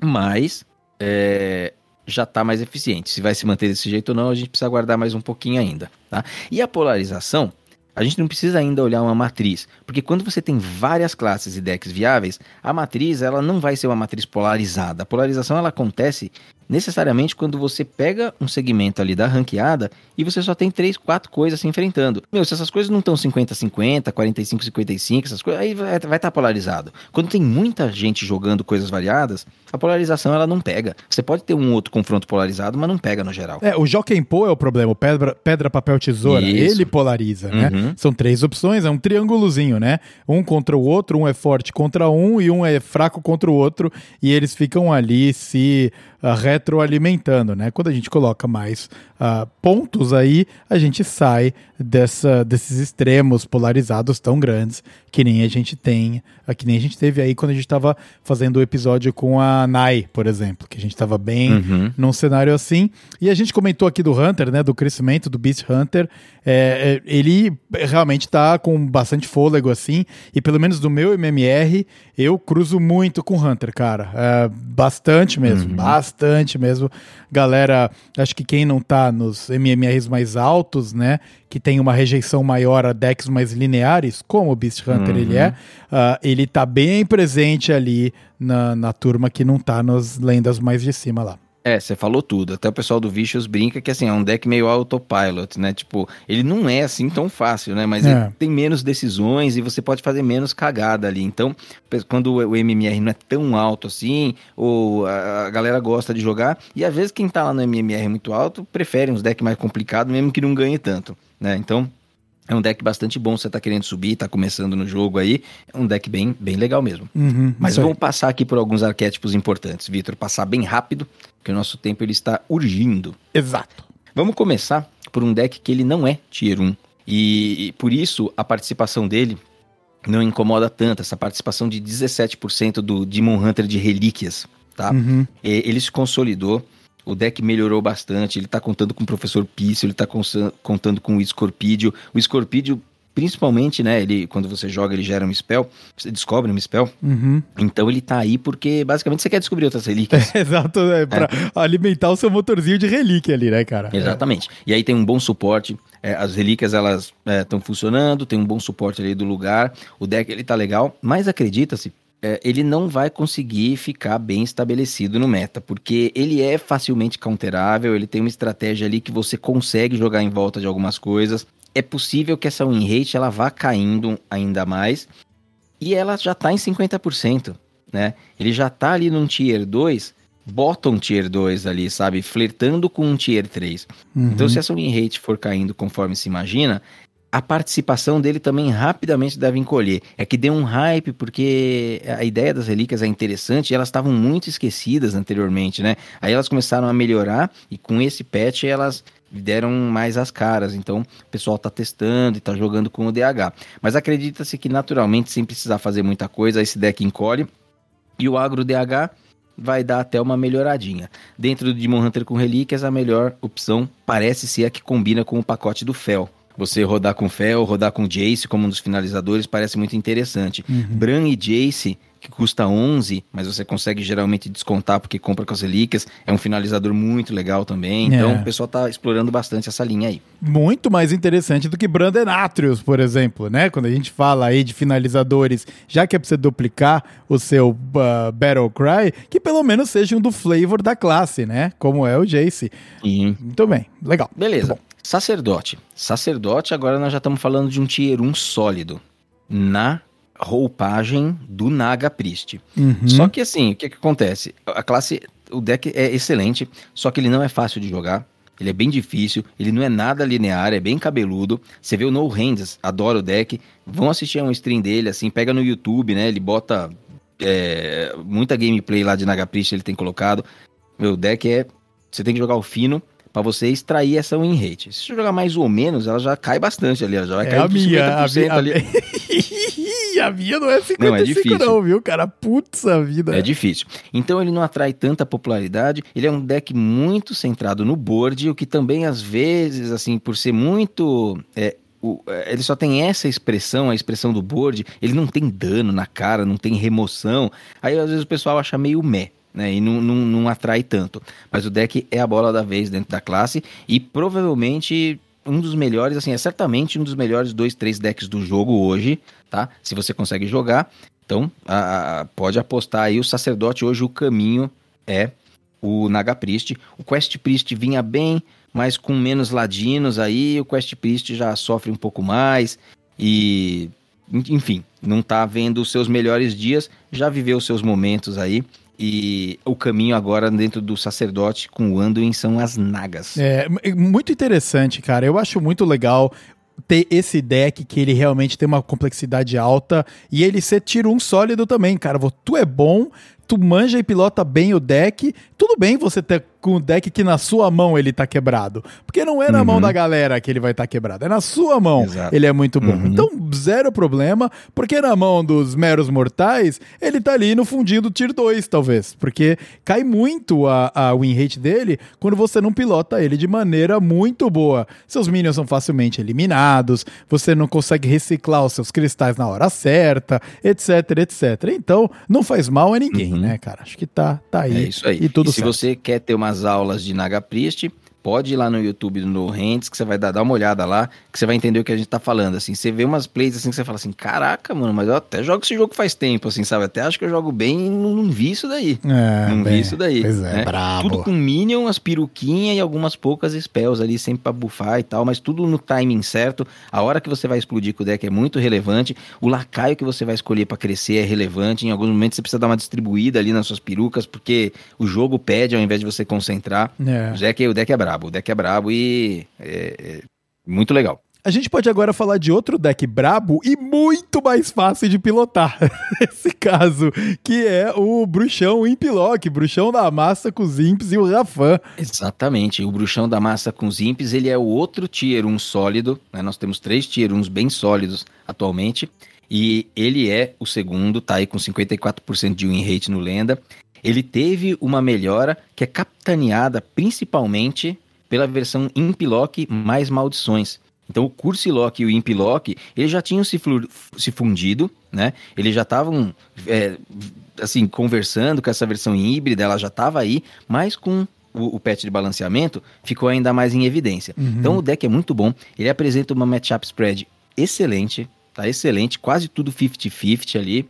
mas é, já está mais eficiente. Se vai se manter desse jeito ou não, a gente precisa aguardar mais um pouquinho ainda. Tá? E a polarização, a gente não precisa ainda olhar uma matriz, porque quando você tem várias classes e decks viáveis, a matriz ela não vai ser uma matriz polarizada. A polarização ela acontece necessariamente quando você pega um segmento ali da ranqueada e você só tem três, quatro coisas se enfrentando. Meu, se essas coisas não estão 50-50, 45-55, essas coisas, aí vai estar tá polarizado. Quando tem muita gente jogando coisas variadas, a polarização ela não pega. Você pode ter um outro confronto polarizado, mas não pega no geral. É, o Jokenpo é o problema, o pedra, pedra papel, tesoura, Isso. ele polariza, né? Uhum. São três opções, é um triângulozinho, né? Um contra o outro, um é forte contra um e um é fraco contra o outro, e eles ficam ali se uh, retroalimentando, né? Quando a gente coloca mais uh, pontos aí, a gente sai dessa, desses extremos polarizados tão grandes que nem a gente tem, uh, que nem a gente teve aí quando a gente estava fazendo o episódio com a Nai, por exemplo, que a gente estava bem uhum. num cenário assim. E a gente comentou aqui do Hunter, né? Do crescimento do Beast Hunter. É, é ele realmente está com bastante fôlego assim, e pelo menos do meu MMR, eu cruzo muito com Hunter, cara. É, bastante mesmo, uhum. bastante mesmo. Galera, acho que quem não tá nos MMRs mais altos, né, que tem uma rejeição maior a decks mais lineares, como o Beast Hunter uhum. ele é, uh, ele tá bem presente ali na, na turma que não tá nas lendas mais de cima lá. É, você falou tudo. Até o pessoal do Vicious brinca que assim, é um deck meio autopilot, né? Tipo, ele não é assim tão fácil, né? Mas é. ele tem menos decisões e você pode fazer menos cagada ali. Então, quando o MMR não é tão alto assim, ou a galera gosta de jogar, e às vezes quem tá lá no MMR muito alto prefere uns decks mais complicados, mesmo que não ganhe tanto, né? Então, é um deck bastante bom, você tá querendo subir, tá começando no jogo aí. É um deck bem, bem legal mesmo. Uhum, Mas vamos passar aqui por alguns arquétipos importantes, Vitor. Passar bem rápido, porque o nosso tempo ele está urgindo. Exato. Vamos começar por um deck que ele não é Tier 1. E, e por isso a participação dele não incomoda tanto, essa participação de 17% do Demon Hunter de relíquias, tá? Uhum. Ele se consolidou o deck melhorou bastante, ele tá contando com o professor Pício, ele tá contando com o Scorpidio. O Scorpidio, principalmente, né, ele, quando você joga, ele gera um spell, você descobre um spell. Uhum. Então ele tá aí porque, basicamente, você quer descobrir outras relíquias. É, <laughs> exato, é, pra é. alimentar o seu motorzinho de relíquia ali, né, cara? Exatamente. E aí tem um bom suporte, é, as relíquias, elas estão é, funcionando, tem um bom suporte ali do lugar, o deck, ele tá legal, mas acredita-se, é, ele não vai conseguir ficar bem estabelecido no meta, porque ele é facilmente counterável, ele tem uma estratégia ali que você consegue jogar em volta de algumas coisas. É possível que essa win rate ela vá caindo ainda mais, e ela já está em 50%, né? Ele já está ali num tier 2, bottom tier 2 ali, sabe? Flertando com um tier 3. Uhum. Então, se essa win rate for caindo conforme se imagina, a participação dele também rapidamente deve encolher. É que deu um hype, porque a ideia das relíquias é interessante e elas estavam muito esquecidas anteriormente, né? Aí elas começaram a melhorar e com esse patch elas deram mais as caras. Então o pessoal está testando e está jogando com o DH. Mas acredita-se que naturalmente, sem precisar fazer muita coisa, esse deck encolhe e o agro DH vai dar até uma melhoradinha. Dentro do Demon Hunter com relíquias, a melhor opção parece ser a que combina com o pacote do Fel. Você rodar com Fel, rodar com Jace como um dos finalizadores parece muito interessante. Uhum. Bran e Jace, que custa 11, mas você consegue geralmente descontar porque compra com as relíquias, é um finalizador muito legal também. Então é. o pessoal tá explorando bastante essa linha aí. Muito mais interessante do que Brandenatrius, por exemplo, né? Quando a gente fala aí de finalizadores, já que é pra você duplicar o seu uh, Battle Cry, que pelo menos seja um do flavor da classe, né? Como é o Jace. Sim. Muito bem, legal. Beleza. Sacerdote. Sacerdote, agora nós já estamos falando de um tier 1 sólido. Na roupagem do Naga Priest. Uhum. Só que assim, o que, que acontece? A classe, o deck é excelente, só que ele não é fácil de jogar. Ele é bem difícil, ele não é nada linear, é bem cabeludo. Você vê o No Hands, adora o deck. Vão assistir a um stream dele, assim, pega no YouTube, né? Ele bota é, muita gameplay lá de Naga Priest, ele tem colocado. Meu deck é. Você tem que jogar o fino para você extrair essa win rate. Se você jogar mais ou menos, ela já cai bastante ali, já vai é cair a minha, a minha, ali. A... <laughs> a minha não é 55 não, é difícil. não, viu, cara? Putz a vida. É difícil. Então ele não atrai tanta popularidade, ele é um deck muito centrado no board, o que também às vezes, assim, por ser muito... É, é ele só tem essa expressão, a expressão do board, ele não tem dano na cara, não tem remoção. Aí às vezes o pessoal acha meio meh né? E não, não, não atrai tanto. Mas o deck é a bola da vez dentro da classe e provavelmente um dos melhores, assim, é certamente um dos melhores dois, três decks do jogo hoje, tá? Se você consegue jogar. Então, a, a, pode apostar aí, o sacerdote hoje, o caminho é o Naga Priest. O Quest Priest vinha bem, mas com menos ladinos aí, o Quest Priest já sofre um pouco mais e enfim, não tá vendo os seus melhores dias, já viveu os seus momentos aí. E o caminho agora dentro do sacerdote com o Anduin são as nagas. É, muito interessante, cara. Eu acho muito legal ter esse deck que ele realmente tem uma complexidade alta e ele ser tiro um sólido também, cara. Tu é bom, tu manja e pilota bem o deck, tudo bem você ter com o deck que na sua mão ele tá quebrado. Porque não é na uhum. mão da galera que ele vai estar tá quebrado, é na sua mão Exato. ele é muito bom. Uhum. Então, zero problema, porque na mão dos meros mortais, ele tá ali no fundinho do Tier 2, talvez. Porque cai muito a, a win rate dele quando você não pilota ele de maneira muito boa. Seus minions são facilmente eliminados, você não consegue reciclar os seus cristais na hora certa, etc, etc. Então, não faz mal a ninguém, uhum. né, cara? Acho que tá, tá aí. É isso aí. E tudo e se certo. você quer ter uma as aulas de Naga Priest. Pode ir lá no YouTube no Rents, que você vai dar, dar uma olhada lá, que você vai entender o que a gente tá falando, assim, você vê umas plays assim que você fala assim, caraca, mano, mas eu até jogo esse jogo faz tempo, assim, sabe, até acho que eu jogo bem e não, não vi isso daí, é, não bem, vi isso daí, pois é, né? brabo. tudo com minion, as peruquinhas e algumas poucas spells ali, sempre pra buffar e tal, mas tudo no timing certo, a hora que você vai explodir com o deck é muito relevante, o lacaio que você vai escolher para crescer é relevante, em alguns momentos você precisa dar uma distribuída ali nas suas perucas, porque o jogo pede ao invés de você concentrar, é. o, deck, o deck é brabo brabo, o deck é brabo e é, é muito legal. A gente pode agora falar de outro deck brabo e muito mais fácil de pilotar. <laughs> Esse caso, que é o Bruxão Impilock, Bruxão da Massa com os Imps e o Rafan. Exatamente, o Bruxão da Massa com os Imps, ele é o outro Tier 1 sólido, né? Nós temos três Tier 1 bem sólidos atualmente, e ele é o segundo, tá aí com 54% de win rate no Lenda. Ele teve uma melhora que é capitaneada principalmente pela versão Impilock mais maldições. Então o Cursilock e o Impilock, eles já tinham se, se fundido, né? Eles já estavam, é, assim, conversando com essa versão híbrida, ela já estava aí, mas com o, o patch de balanceamento ficou ainda mais em evidência. Uhum. Então o deck é muito bom, ele apresenta uma matchup spread excelente, tá excelente, quase tudo 50-50 ali.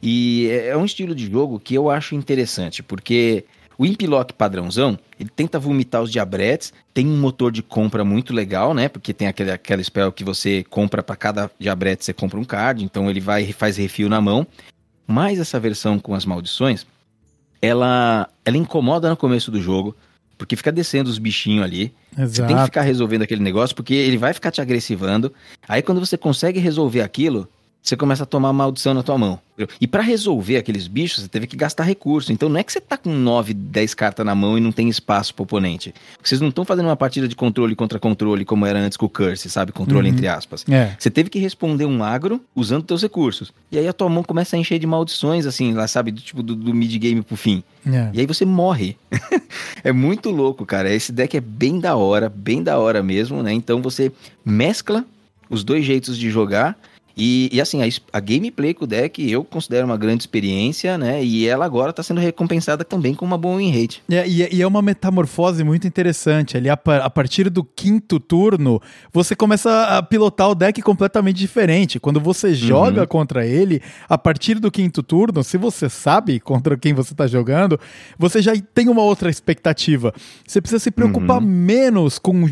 E é, é um estilo de jogo que eu acho interessante, porque o Impilock padrãozão, ele tenta vomitar os diabretes, tem um motor de compra muito legal, né? Porque tem aquele, aquela spell que você compra para cada diabrete, você compra um card, então ele vai e faz refil na mão. Mas essa versão com as maldições, ela, ela incomoda no começo do jogo, porque fica descendo os bichinhos ali. Exato. Você tem que ficar resolvendo aquele negócio, porque ele vai ficar te agressivando. Aí quando você consegue resolver aquilo, você começa a tomar maldição na tua mão. E para resolver aqueles bichos, você teve que gastar recurso. Então não é que você tá com 9, 10 cartas na mão e não tem espaço pro oponente. Vocês não estão fazendo uma partida de controle contra controle como era antes com o Curse, sabe? Controle uhum. entre aspas. É. Você teve que responder um agro usando teus recursos. E aí a tua mão começa a encher de maldições, assim, lá, sabe? Do tipo do, do mid-game pro fim. É. E aí você morre. <laughs> é muito louco, cara. Esse deck é bem da hora, bem da hora mesmo, né? Então você mescla os dois jeitos de jogar e, e assim, a, a, gameplay com o deck eu considero uma grande experiência, né? E ela agora está sendo recompensada também com uma boa win rate. É, e, é, e, é uma metamorfose muito interessante. Ali, a, a, partir do quinto turno, você começa a pilotar o deck completamente diferente. Quando você joga uhum. contra ele, a partir do quinto turno, se você sabe contra quem você está jogando, você já tem uma outra expectativa. Você precisa se preocupar uhum. menos com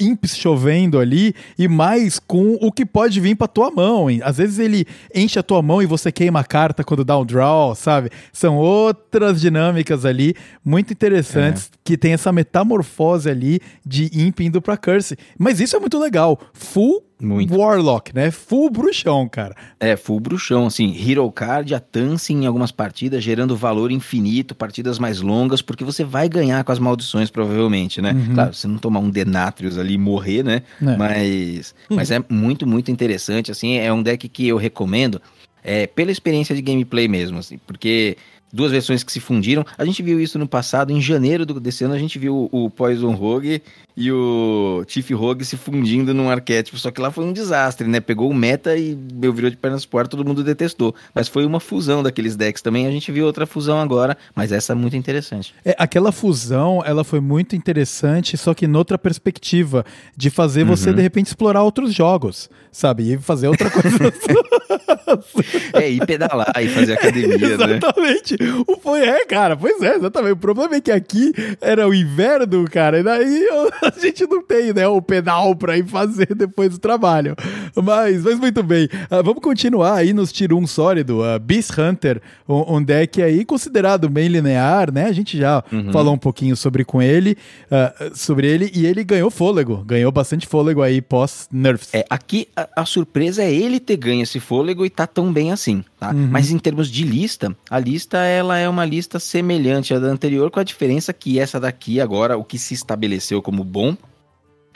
imps chovendo ali e mais com o que pode vir pra tua mão. Às vezes ele enche a tua mão e você queima a carta quando dá um draw, sabe? São outras dinâmicas ali muito interessantes é. que tem essa metamorfose ali de imp indo pra curse. Mas isso é muito legal. Full muito. Warlock, né? Full bruxão, cara. É, full bruxão, assim, Hero Card, a Tance em algumas partidas, gerando valor infinito, partidas mais longas, porque você vai ganhar com as maldições, provavelmente, né? Uhum. Claro, você não tomar um Denatrius ali e morrer, né? É. Mas, uhum. mas é muito, muito interessante, assim, é um deck que eu recomendo, é, pela experiência de gameplay mesmo, assim, porque duas versões que se fundiram. A gente viu isso no passado, em janeiro desse ano, a gente viu o Poison Rogue e o Chief Rogue se fundindo num arquétipo. Só que lá foi um desastre, né? Pegou o meta e meu virou de pernas pro ar, todo mundo detestou. Mas foi uma fusão daqueles decks também. A gente viu outra fusão agora, mas essa é muito interessante. É, aquela fusão, ela foi muito interessante, só que noutra perspectiva, de fazer uhum. você, de repente, explorar outros jogos, sabe? E fazer outra coisa. <laughs> é, ir pedalar e fazer academia, <laughs> Exatamente. né? <laughs> O foi, é, cara, pois é, exatamente. O problema é que aqui era o inverno, cara, e daí <laughs> a gente não tem, né, o pedal pra ir fazer <laughs> depois do trabalho. Mas, mas muito bem. Uh, vamos continuar aí nos Tier 1 sólido. Uh, Beast Hunter, um, um, deck aí considerado bem linear, né? A gente já uhum. falou um pouquinho sobre com ele, uh, sobre ele, e ele ganhou fôlego, ganhou bastante fôlego aí pós-nerfs. É, aqui a, a, surpresa é ele ter ganho esse fôlego e tá tão bem assim, tá? Uhum. Mas em termos de lista, a lista ela é uma lista semelhante à da anterior, com a diferença que essa daqui agora, o que se estabeleceu como bom,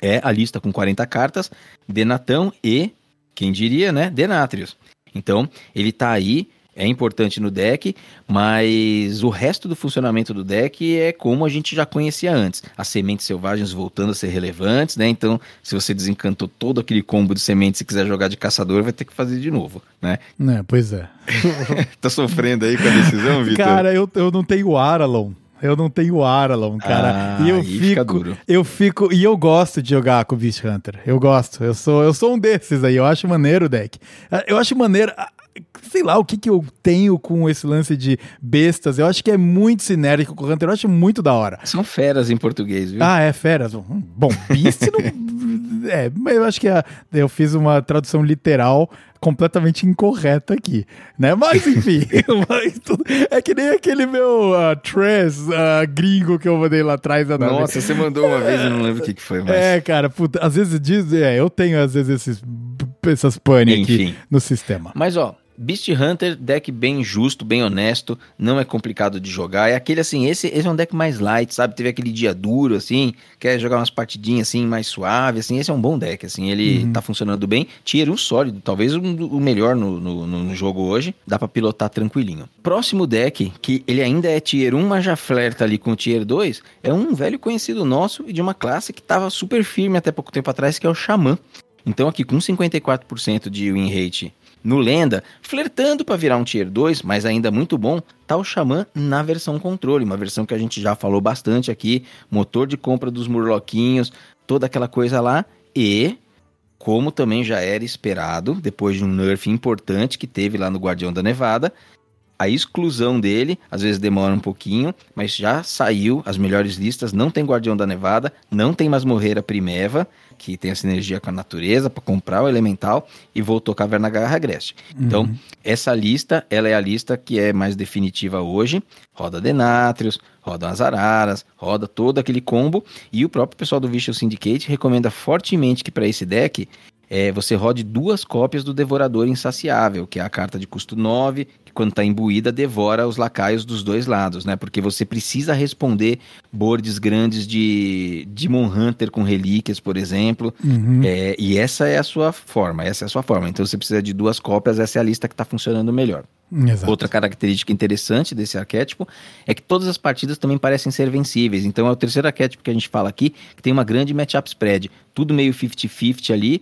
é a lista com 40 cartas, Denatão e, quem diria, né, Denatrius. Então, ele tá aí é importante no deck, mas o resto do funcionamento do deck é como a gente já conhecia antes. As sementes selvagens voltando a ser relevantes, né? Então, se você desencantou todo aquele combo de sementes e quiser jogar de caçador, vai ter que fazer de novo, né? É, pois é. <laughs> tá sofrendo aí com a decisão, Vitor? Cara, eu, eu não tenho Aralon. Eu não tenho Aralon, cara. Ah, e eu fico, eu fico e eu gosto de jogar com o Beast Hunter. Eu gosto. Eu sou, eu sou um desses aí. Eu acho maneiro o deck. Eu acho maneiro sei lá o que, que eu tenho com esse lance de bestas. Eu acho que é muito sinérgico com o Hunter. Eu acho muito da hora. São feras em português, viu? Ah, é, feras. Bom, beast não. <laughs> é, mas eu acho que a, eu fiz uma tradução literal completamente incorreta aqui, né? Mas enfim, <laughs> <laughs> mas tudo, é que nem aquele meu uh, uh, gringo que eu mandei lá atrás. Nossa, você mandou uma vez, eu não lembro o que, que foi. Mas... É, cara, puta, às vezes diz, é, eu tenho às vezes esses, essas pane aqui no sistema. Mas ó, Beast Hunter, deck bem justo, bem honesto, não é complicado de jogar. É aquele assim, esse, esse é um deck mais light, sabe? Teve aquele dia duro, assim, quer jogar umas partidinhas assim, mais suave, assim. Esse é um bom deck, assim, ele uhum. tá funcionando bem. Tier 1 sólido, talvez o, o melhor no, no, no, jogo hoje. Dá para pilotar tranquilinho. Próximo deck, que ele ainda é Tier 1, mas já flerta ali com o Tier 2, é um velho conhecido nosso e de uma classe que tava super firme até pouco tempo atrás, que é o Xamã. Então aqui com 54% de win rate no Lenda, flertando para virar um Tier 2, mas ainda muito bom, tá o Xamã na versão controle, uma versão que a gente já falou bastante aqui, motor de compra dos murloquinhos, toda aquela coisa lá, e como também já era esperado, depois de um nerf importante que teve lá no Guardião da Nevada, a exclusão dele, às vezes demora um pouquinho, mas já saiu as melhores listas, não tem Guardião da Nevada, não tem Masmorreira Primeva, que tem a sinergia com a natureza para comprar o elemental e voltou Caverna Garra Agreste. Uhum. Então, essa lista, ela é a lista que é mais definitiva hoje. Roda Denatrius, roda as Araras, roda todo aquele combo. E o próprio pessoal do Vicious Syndicate recomenda fortemente que para esse deck é, você rode duas cópias do Devorador Insaciável, que é a carta de custo 9, que quando está imbuída devora os lacaios dos dois lados, né? Porque você precisa responder boards grandes de Demon Hunter com relíquias, por exemplo. Uhum. É, e essa é a sua forma, essa é a sua forma. Então você precisa de duas cópias, essa é a lista que está funcionando melhor. Exato. Outra característica interessante desse arquétipo é que todas as partidas também parecem ser vencíveis. Então é o terceiro arquétipo que a gente fala aqui, que tem uma grande matchup spread. Tudo meio 50-50 ali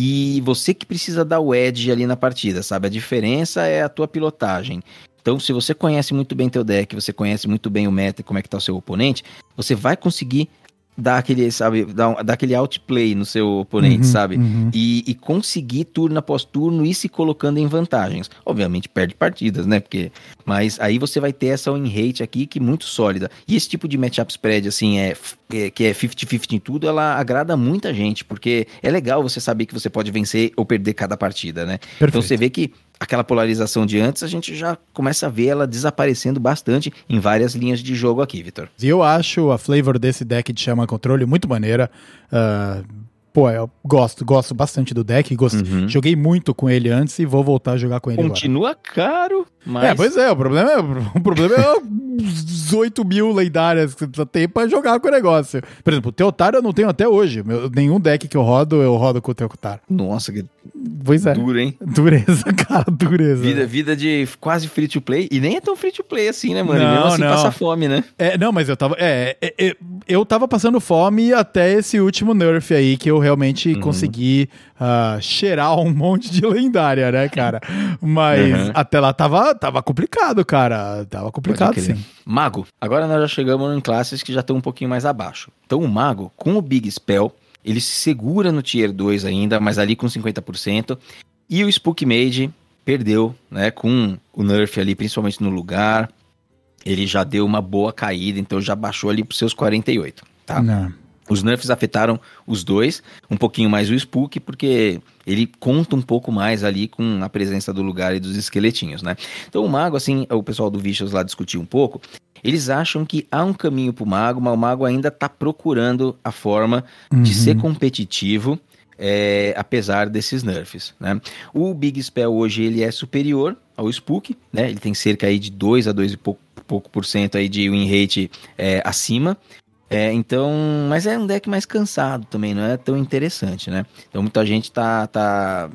e você que precisa dar o edge ali na partida, sabe? A diferença é a tua pilotagem. Então, se você conhece muito bem teu deck, você conhece muito bem o meta como é que tá o seu oponente, você vai conseguir dar aquele, sabe, dar, dar aquele outplay no seu oponente, uhum, sabe? Uhum. E, e, conseguir turno após turno e se colocando em vantagens. Obviamente perde partidas, né? Porque, mas aí você vai ter essa win rate aqui que é muito sólida. E esse tipo de matchup spread, assim, é, é que é 50-50 em tudo, ela agrada muita gente, porque é legal você saber que você pode vencer ou perder cada partida, né? Perfeito. Então você vê que aquela polarização de antes, a gente já começa a ver ela desaparecendo bastante em várias linhas de jogo aqui, Vitor. E eu acho a flavor desse deck de chama controle muito maneira. Uh, pô, eu gosto, gosto bastante do deck, gosto, uhum. joguei muito com ele antes e vou voltar a jogar com ele Continua agora. caro, mas... É, pois é, o problema é, <laughs> o problema é 18 mil lendárias que você precisa ter pra jogar com o negócio. Por exemplo, o Teotário eu não tenho até hoje. Meu, nenhum deck que eu rodo, eu rodo com o Teotário. Nossa, que pois é. duro, hein? Dureza, <laughs> cara, dureza. Vida, vida de quase free to play. E nem é tão free to play assim, né, mano? Não, e mesmo assim não. passa fome, né? É, não, mas eu tava. É, é, é, eu tava passando fome até esse último nerf aí que eu realmente uhum. consegui uh, cheirar um monte de lendária, né, cara? Mas uhum. até lá tava, tava complicado, cara. Tava complicado, sim. Mago. Agora nós já chegamos em classes que já estão um pouquinho mais abaixo. Então o Mago, com o Big Spell, ele se segura no Tier 2 ainda, mas ali com 50%. E o Spook Mage perdeu, né, com o nerf ali, principalmente no lugar. ele já deu uma boa caída, então já baixou ali para seus 48, tá? Não. Os nerfs afetaram os dois, um pouquinho mais o Spook, porque ele conta um pouco mais ali com a presença do lugar e dos esqueletinhos, né? Então o mago, assim, o pessoal do Vicious lá discutiu um pouco, eles acham que há um caminho pro mago, mas o mago ainda tá procurando a forma Uhum. de ser competitivo, é, apesar desses nerfs, né? O Big Spell hoje ele é superior ao Spook, né? Ele tem cerca aí de 2 a 2 e pouco, pouco por cento aí de win rate é, acima. É, então, mas é um deck mais cansado também, não é tão interessante, né? Então muita gente tá, tá,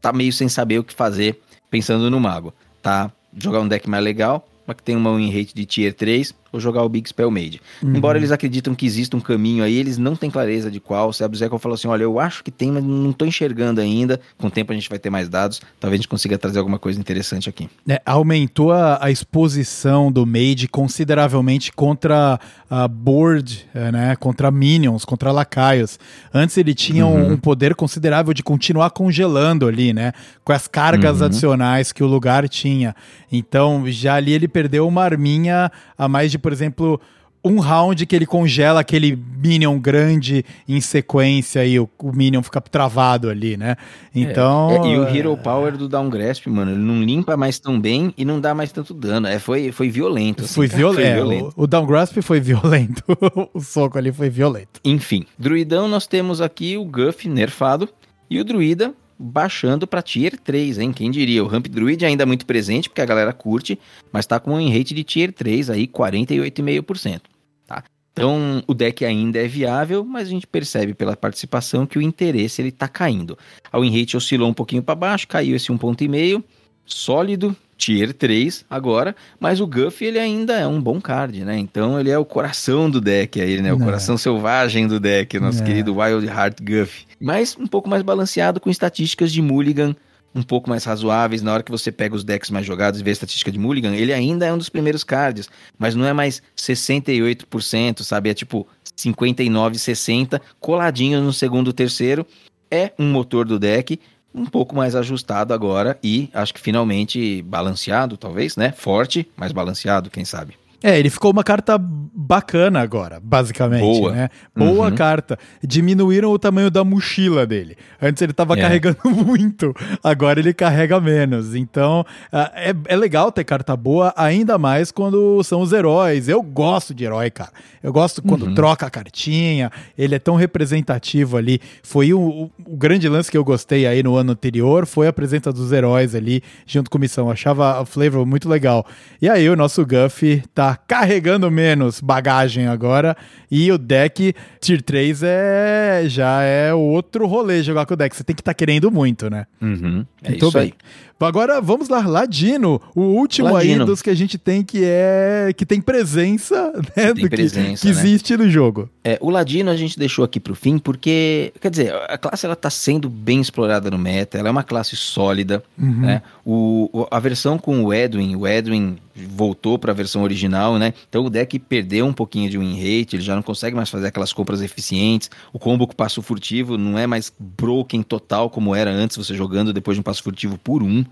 tá meio sem saber o que fazer pensando no mago, tá? Jogar um deck mais legal, mas que tem uma win rate de tier 3, ou jogar o Big Spell Mage. Embora eles acreditam que exista um caminho aí, eles não têm clareza de qual. O Seb Zeco falou assim: olha, eu acho que tem, mas não tô enxergando ainda. Com o tempo a gente vai ter mais dados, talvez a gente consiga trazer alguma coisa interessante aqui. É, aumentou a, a exposição do Mage consideravelmente contra a board, é, né? Contra minions, contra lacaios. Antes ele tinha um, um poder considerável de continuar congelando ali, né? Com as cargas Uhum. adicionais que o lugar tinha. Então, já ali ele perdeu uma arminha a mais de, por exemplo. Um round que ele congela aquele Minion grande em sequência e o, o Minion fica travado ali, né? Então. É, e o Hero Power do Downgrasp, mano, ele não limpa mais tão bem e não dá mais tanto dano. É, foi, foi violento. assim, Foi, viol- é, O, o Downgrasp foi violento. <laughs> o soco ali foi violento. Enfim, Druidão, nós temos aqui o Guff nerfado e o Druida baixando pra Tier 3, hein? Quem diria? O Ramp Druid ainda muito presente, porque a galera curte, mas tá com um rate de Tier 3 aí, 48,5%. Tá? Então, o deck ainda é viável, mas a gente percebe pela participação que o interesse ele tá caindo. A win rate oscilou um pouquinho para baixo, caiu esse 1,5, sólido, Tier 3 agora, mas o Guff ele ainda é um bom card, né? Então ele é o coração do deck aí, né? O É. coração selvagem do deck, nosso É. querido Wild Heart Guff. Mas um pouco mais balanceado com estatísticas de Mulligan um pouco mais razoáveis. Na hora que você pega os decks mais jogados e vê a estatística de Mulligan, ele ainda é um dos primeiros cards, mas não é mais 68%, sabe? É tipo 59, 60, coladinho no segundo, terceiro. É um motor do deck um pouco mais ajustado agora e acho que finalmente balanceado, talvez, né? Forte, mas balanceado, quem sabe. É, ele ficou uma carta bacana agora, basicamente. Boa. Né? Boa Uhum. carta. Diminuíram o tamanho da mochila dele. Antes ele tava É. carregando <laughs> muito, agora ele carrega menos. Então, ah, é, é legal ter carta boa, ainda mais quando são os heróis. Eu gosto de herói, cara. Eu gosto quando Uhum. troca a cartinha, ele é tão representativo ali. Foi o, o- o grande lance que eu gostei aí no ano anterior, foi a presença dos heróis ali, junto com missão. Eu achava a flavor muito legal. E aí o nosso Guff tá carregando menos bagagem agora, e o deck Tier 3 é, já é outro rolê jogar com o deck. Você tem que estar querendo muito, né? Uhum. É Muito isso bem. aí. Agora vamos lá, Ladino, o último Ladino. aí dos que a gente tem que é que tem presença, <laughs> né, Tem do que- presença, que, né? existe no jogo. É, o Ladino a gente deixou aqui pro fim porque, quer dizer, a classe ela tá sendo bem explorada no meta, ela é uma classe sólida, Uhum. né? O, o- a versão com o Edwin, o Edwin voltou para a versão original, né? Então o deck perdeu um pouquinho de win rate, ele já não consegue mais fazer aquelas compras eficientes. O combo com passo furtivo não é mais broken total como era antes, você jogando depois de um passo furtivo por um.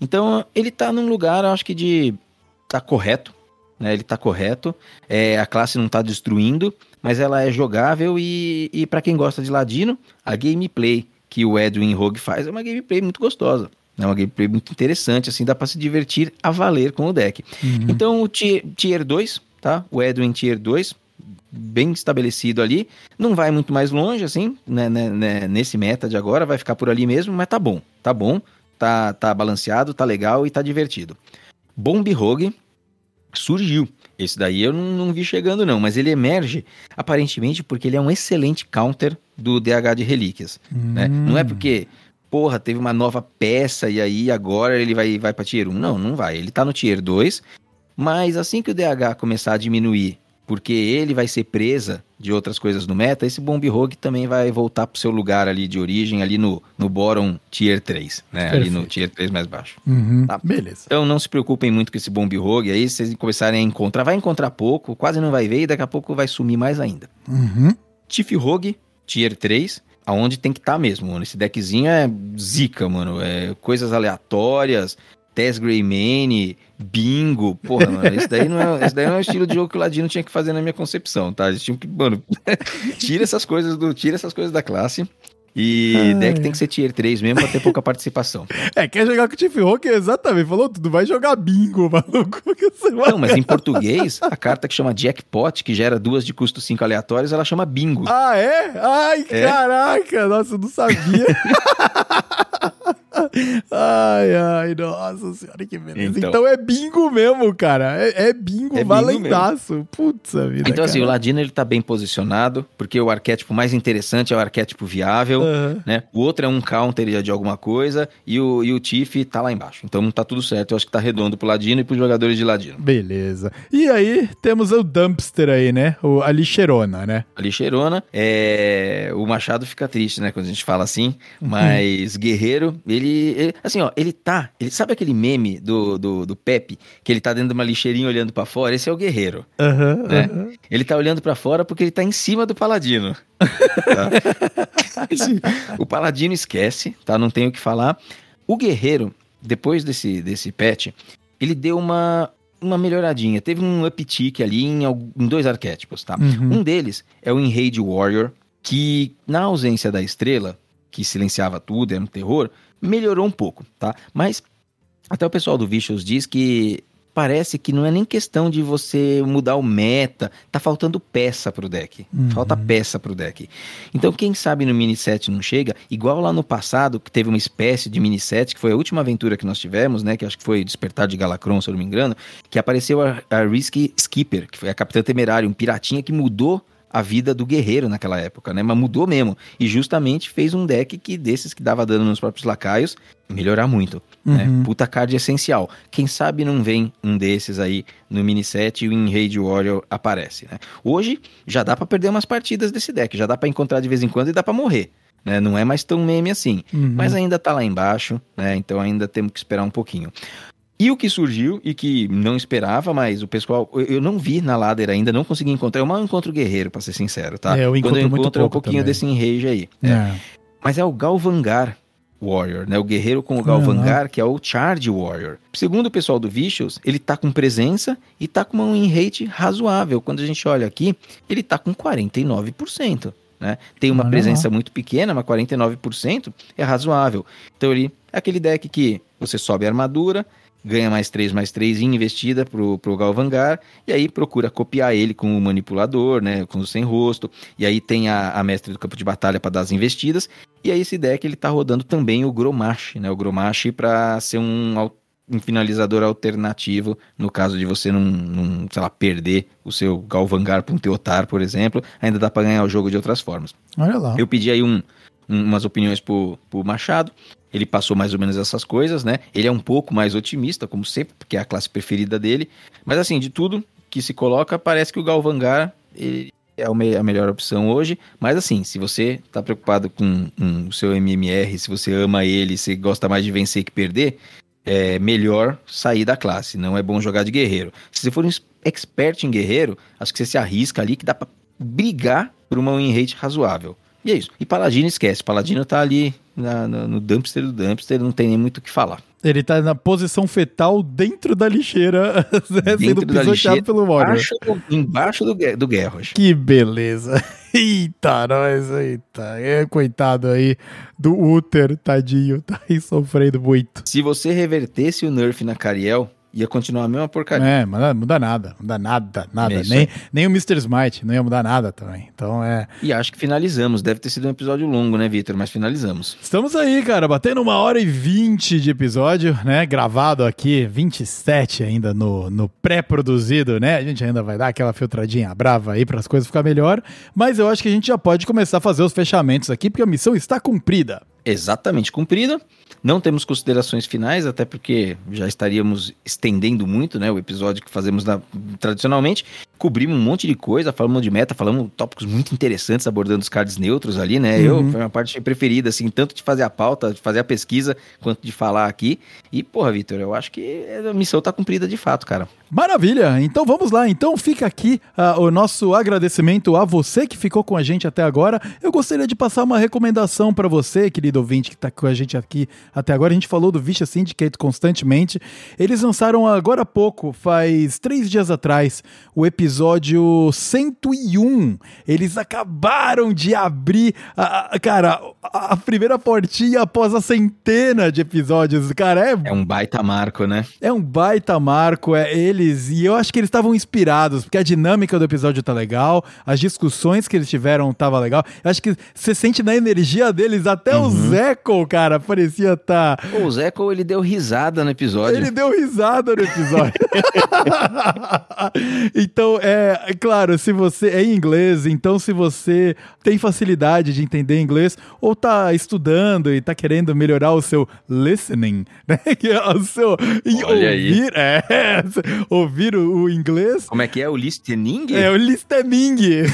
Então ele tá num lugar, eu acho que de tá correto, né? Ele tá correto. É, a classe não tá destruindo, mas ela é jogável e, e para quem gosta de Ladino, a gameplay que o Edwin Rogue faz é uma gameplay muito gostosa. É uma gameplay muito interessante, assim, dá para se divertir a valer com o deck. Então, o tier, tier 2, tá? O Edwin Tier 2, bem estabelecido ali. Não vai muito mais longe, assim, né, né, né, nesse meta de agora, vai ficar por ali mesmo, mas tá bom, tá bom, tá, tá balanceado, tá legal e tá divertido. Bomb Rogue surgiu. Esse daí eu não, não vi chegando, não, mas ele emerge aparentemente porque ele é um excelente counter do DH de relíquias. né? Não é porque, porra, teve uma nova peça e aí agora ele vai, vai pra tier 1. Não, não vai. Ele tá no tier 2, mas assim que o DH começar a diminuir, porque ele vai ser presa de outras coisas no meta, esse Bomb Rogue também vai voltar pro seu lugar ali de origem, ali no, no Boron Tier 3, né? Ali no Perfeito. Tier 3 mais baixo. Uhum. Tá. Beleza. Então não se preocupem muito com esse Bomb Rogue aí, se vocês começarem a encontrar, vai encontrar pouco, quase não vai ver e daqui a pouco vai sumir mais ainda. Uhum. Tiff Rogue, Tier 3, aonde tem que estar mesmo, mano. Esse deckzinho é zica, mano. É coisas aleatórias. Tess Greymane, Bingo. Porra, mano, esse daí, não é, esse daí não é o estilo de jogo que o Ladino tinha que fazer na minha concepção, tá? Eles tinham que, mano, <laughs> tira essas coisas do, tira essas coisas da classe. E Ai. deck tem que ser tier 3 mesmo pra ter pouca participação. É, quer jogar com o Tiff Rock? Exatamente. Falou tudo. Vai jogar bingo, maluco. Não, mas em <laughs> português, a carta que chama Jackpot, que gera duas de custo 5 aleatórios, ela chama bingo. Ah, é? Ai, é. caraca. Nossa, eu não sabia. <laughs> ai, ai, nossa senhora, que beleza. Então, então é bingo mesmo, cara. É, é bingo é valendaço. Putz, a vida. Então, cara. assim, o Ladino ele tá bem posicionado, porque o arquétipo mais interessante é o arquétipo viável, uhum. né? O outro é um counter de alguma coisa, e o, e o Tiff tá lá embaixo. Então tá tudo certo. Eu acho que tá redondo pro Ladino e pros jogadores de Ladino. Beleza. E aí, temos o Dumpster aí, né? O, a lixeirona, né? A lixeirona. É... O Machado fica triste, né? Quando a gente fala assim. Uhum. Mas Guerreiro, ele ele, assim, ó, ele tá. Ele, sabe aquele meme do, do, do Pepe, que ele tá dentro de uma lixeirinha olhando para fora? Esse é o guerreiro. Uhum, né? Uhum. Ele tá olhando para fora porque ele tá em cima do paladino. Tá? <laughs> o paladino esquece, tá? Não tenho o que falar. O guerreiro, depois desse, desse patch, ele deu uma, uma melhoradinha. Teve um uptick ali em, em dois arquétipos, tá? Uhum. Um deles é o Enrage Warrior, que na ausência da estrela, que silenciava tudo, era um terror, melhorou um pouco, tá? Mas até o pessoal do Vicious diz que parece que não é nem questão de você mudar o meta, tá faltando peça pro deck. Uhum. Falta peça pro deck. Então, quem sabe no mini set não chega, igual lá no passado, que teve uma espécie de mini set, que foi a última aventura que nós tivemos, né, que acho que foi Despertar de Galacron, se eu não me engano, que apareceu a, a Risky Skipper, que foi a Capitã Temerária, um piratinha que mudou a vida do guerreiro naquela época, né? Mas mudou mesmo. E justamente fez um deck que desses que dava dano nos próprios lacaios melhorar muito. Né? Uhum. Né? Puta card essencial. Quem sabe não vem um desses aí no mini set e o Enrage Warrior aparece, né? Hoje já dá para perder umas partidas desse deck, já dá para encontrar de vez em quando e dá para morrer. Né? Não é mais tão meme assim, uhum. mas ainda tá lá embaixo, né? Então ainda temos que esperar um pouquinho. E o que surgiu e que não esperava, mas o pessoal, eu não vi na ladder ainda, não consegui encontrar. Eu mal encontro guerreiro, pra ser sincero, tá? É, eu Quando eu encontro é um pouquinho também. desse enrage aí. É. É. Mas é o Galvangar Warrior, né? O guerreiro com o Galvangar, uhum. que é o Charge Warrior. Segundo o pessoal do Vicious, ele tá com presença e tá com uma win rate razoável. Quando a gente olha aqui, ele tá com 49%. Né? Tem uma presença muito pequena, mas 49% é razoável. Então ele é aquele deck que você sobe a armadura, ganha mais 3, mais 3 em investida pro, pro Galvangar, e aí procura copiar ele com o manipulador, né, com o sem rosto, e aí tem a, a mestre do campo de batalha para dar as investidas, e aí esse deck ele tá rodando também o Gromash, né, o Gromash para ser um, um finalizador alternativo, no caso de você não, não sei lá, perder o seu Galvangar para um Teotar, por exemplo, ainda dá para ganhar o jogo de outras formas. Olha lá. Eu pedi aí um, um umas opiniões pro, pro Machado, ele passou mais ou menos essas coisas, né? Ele é um pouco mais otimista, como sempre, porque é a classe preferida dele. Mas assim, de tudo que se coloca, parece que o Galvangar é a melhor opção hoje. Mas assim, se você está preocupado com o seu MMR, se você ama ele, se gosta mais de vencer que perder, é melhor sair da classe. Não é bom jogar de guerreiro. Se você for um expert em guerreiro, acho que você se arrisca ali que dá para brigar por uma win rate razoável. E é isso. E Paladino esquece. Paladino tá ali na, no, no dumpster do dumpster, não tem nem muito o que falar. Ele tá na posição fetal dentro da lixeira, <laughs> né, sendo pisoteado pelo Warrior. Embaixo, embaixo do, do Guerros. Que beleza. <laughs> Eita, nós, eita. É, coitado aí do Uther, tadinho, <laughs> tá aí sofrendo muito. Se você revertesse o nerf na Cariel, ia continuar a mesma porcaria. É, mas não muda nada, muda nada, nada. É nem, nem o Mr. Smite não ia mudar nada também. Então é. E acho que finalizamos. Deve ter sido um episódio longo, né, Vitor? Mas finalizamos. Estamos aí, cara, batendo uma hora e vinte de episódio, né? Gravado aqui, 27 ainda no, no pré-produzido, né? A gente ainda vai dar aquela filtradinha brava aí para as coisas ficar melhor. Mas eu acho que a gente já pode começar a fazer os fechamentos aqui, porque a missão está cumprida. Exatamente cumprida. Não temos considerações finais, até porque já estaríamos estendendo muito, né? O episódio que fazemos na, tradicionalmente. Cobrimos um monte de coisa, falamos de meta, falamos tópicos muito interessantes, abordando os cards neutros ali, né? Uhum. Eu, foi uma parte preferida, assim, tanto de fazer a pauta, de fazer a pesquisa, quanto de falar aqui. E, porra, Vitor, eu acho que a missão tá cumprida de fato, cara. Maravilha! Então vamos lá. Então fica aqui uh, o nosso agradecimento a você que ficou com a gente até agora. Eu gostaria de passar uma recomendação para você, querido ouvinte que está com a gente aqui até agora. A gente falou do Vicious Syndicate constantemente. Eles lançaram agora há pouco, faz três dias atrás, o episódio 101. Eles acabaram de abrir, a, a, cara, a, a primeira portinha após a centena de episódios. Cara, é, É um baita marco, né? é um baita marco, é eles, e eu acho que eles estavam inspirados, porque a dinâmica do episódio tá legal, as discussões que eles tiveram tava legal. Eu acho que você sente na energia deles, até o Zeco, cara, parecia tá. Pô, o Zeco, ele deu risada no episódio. Ele deu risada no episódio. <laughs> então, é, é claro, se você é em inglês, então se você tem facilidade de entender inglês ou tá estudando e tá querendo melhorar o seu listening, <laughs> né? Que é o seu Olha aí. ouvir, é, <laughs> ouvir o, o inglês. Como é que é o listening? É o listening. <laughs>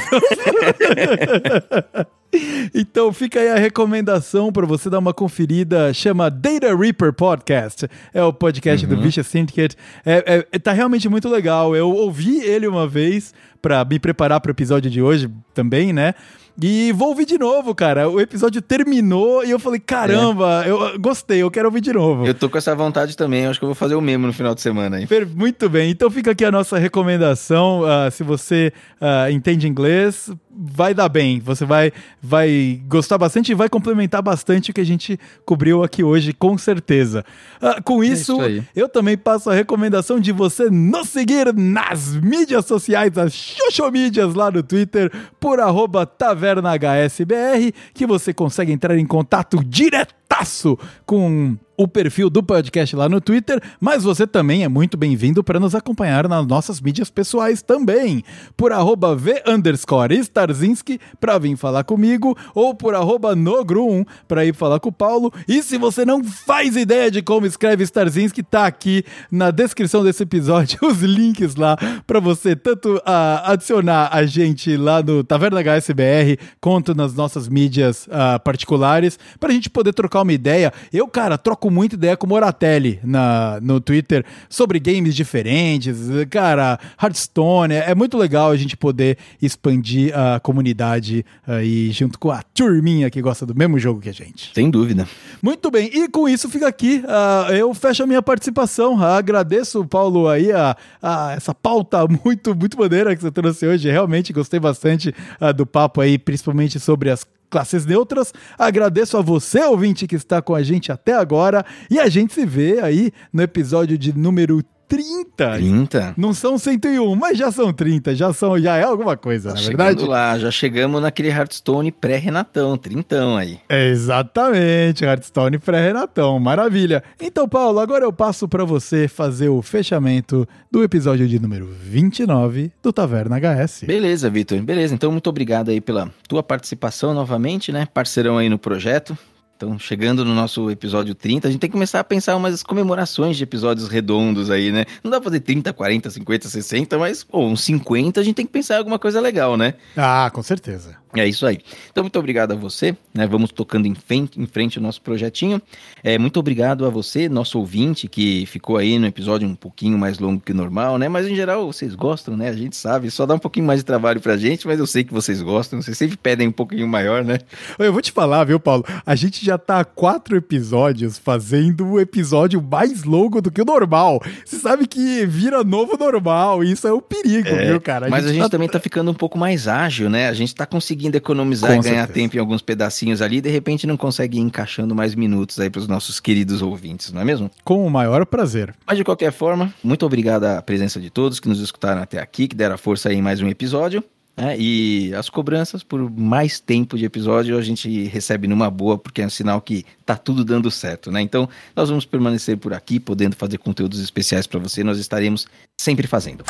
Então fica aí a recomendação para você dar uma conferida, chama Data Reaper Podcast. É o podcast do Vicious Syndicate. É, é- tá realmente muito legal. Eu ouvi ele uma vez para me preparar para o episódio de hoje também, né? E vou ouvir de novo, cara. O episódio terminou e eu falei, caramba, eu gostei, eu quero ouvir de novo. Eu tô com essa vontade também, eu acho que eu vou fazer o mesmo no final de semana Muito bem, então fica aqui a nossa recomendação. ah, se você ah, entende inglês, vai dar bem. Você vai, vai gostar bastante e vai complementar bastante o que a gente cobriu aqui hoje, com certeza. Ah, com isso, isso aí. eu também passo a recomendação de você nos seguir nas mídias sociais, as xoxomídias lá no Twitter, por arroba TavernaHSBR, que você consegue entrar em contato diretaço com o perfil do podcast lá no Twitter, mas você também é muito bem-vindo para nos acompanhar nas nossas mídias pessoais também, por arroba V underscore Starzinski para vir falar comigo, ou por arroba Nogrum para ir falar com o Paulo. E se você não faz ideia de como escreve Starzinski, tá aqui na descrição desse episódio <laughs> os links lá para você tanto ah, adicionar a gente lá no Taverna HSBR, quanto nas nossas mídias ah, particulares, para a gente poder trocar uma ideia. Eu, cara, troco muita ideia com o Moratelli na, no Twitter sobre games diferentes, cara, Hearthstone. É, é muito legal a gente poder expandir a comunidade aí junto com a turminha que gosta do mesmo jogo que a gente. Sem dúvida. Muito bem, e com isso fica aqui. ah, eu fecho a minha participação. Ah, agradeço, Paulo, aí a, a essa pauta <laughs> muito, muito maneira que você trouxe hoje. Realmente gostei bastante ah, do papo aí, principalmente sobre as classes neutras. Agradeço a você, ouvinte, que está com a gente até agora. E a gente se vê aí no episódio de número 30. 30. Não são 101, mas já são 30, já são, já é alguma coisa, Tá na chegando verdade. lá, já chegamos naquele Hearthstone pré-Renatão, trintão aí. Exatamente, Hearthstone pré-Renatão, maravilha. Então, Paulo, agora eu passo para você fazer o fechamento do episódio de número 29 do Taverna HS. Beleza, Vitor. Beleza. Então, muito obrigado aí pela tua participação novamente, né? Parceirão aí no projeto. Então, chegando no nosso episódio 30, a gente tem que começar a pensar umas comemorações de episódios redondos aí, né? Não dá pra fazer 30, 40, 50, 60, mas, pô, uns 50 a gente tem que pensar em alguma coisa legal, né? Ah, com certeza. É isso aí. Então, muito obrigado a você, né? Vamos tocando em frente, em frente o nosso projetinho. É, muito obrigado a você, nosso ouvinte, que ficou aí no episódio um pouquinho mais longo que o normal, né? Mas em geral vocês gostam, né? A gente sabe, só dá um pouquinho mais de trabalho pra gente, mas eu sei que vocês gostam. Vocês sempre pedem um pouquinho maior, né? Eu vou te falar, viu, Paulo? A gente já tá há quatro episódios fazendo o episódio mais longo do que o normal. Você sabe que vira novo normal, isso é um perigo, viu, cara? mas a gente tá- também tá ficando um pouco mais ágil, né? A gente tá conseguindo economizar Com e ganhar certeza. tempo em alguns pedacinhos ali, de repente não consegue ir encaixando mais minutos aí pros nossos queridos ouvintes, não é mesmo? Com o maior prazer. Mas de qualquer forma, muito obrigado à presença de todos que nos escutaram até aqui, que deram a força aí em mais um episódio. né? E as cobranças por mais tempo de episódio a gente recebe numa boa, porque é um sinal que tá tudo dando certo, né? Então, nós vamos permanecer por aqui, podendo fazer conteúdos especiais para você, nós estaremos sempre fazendo.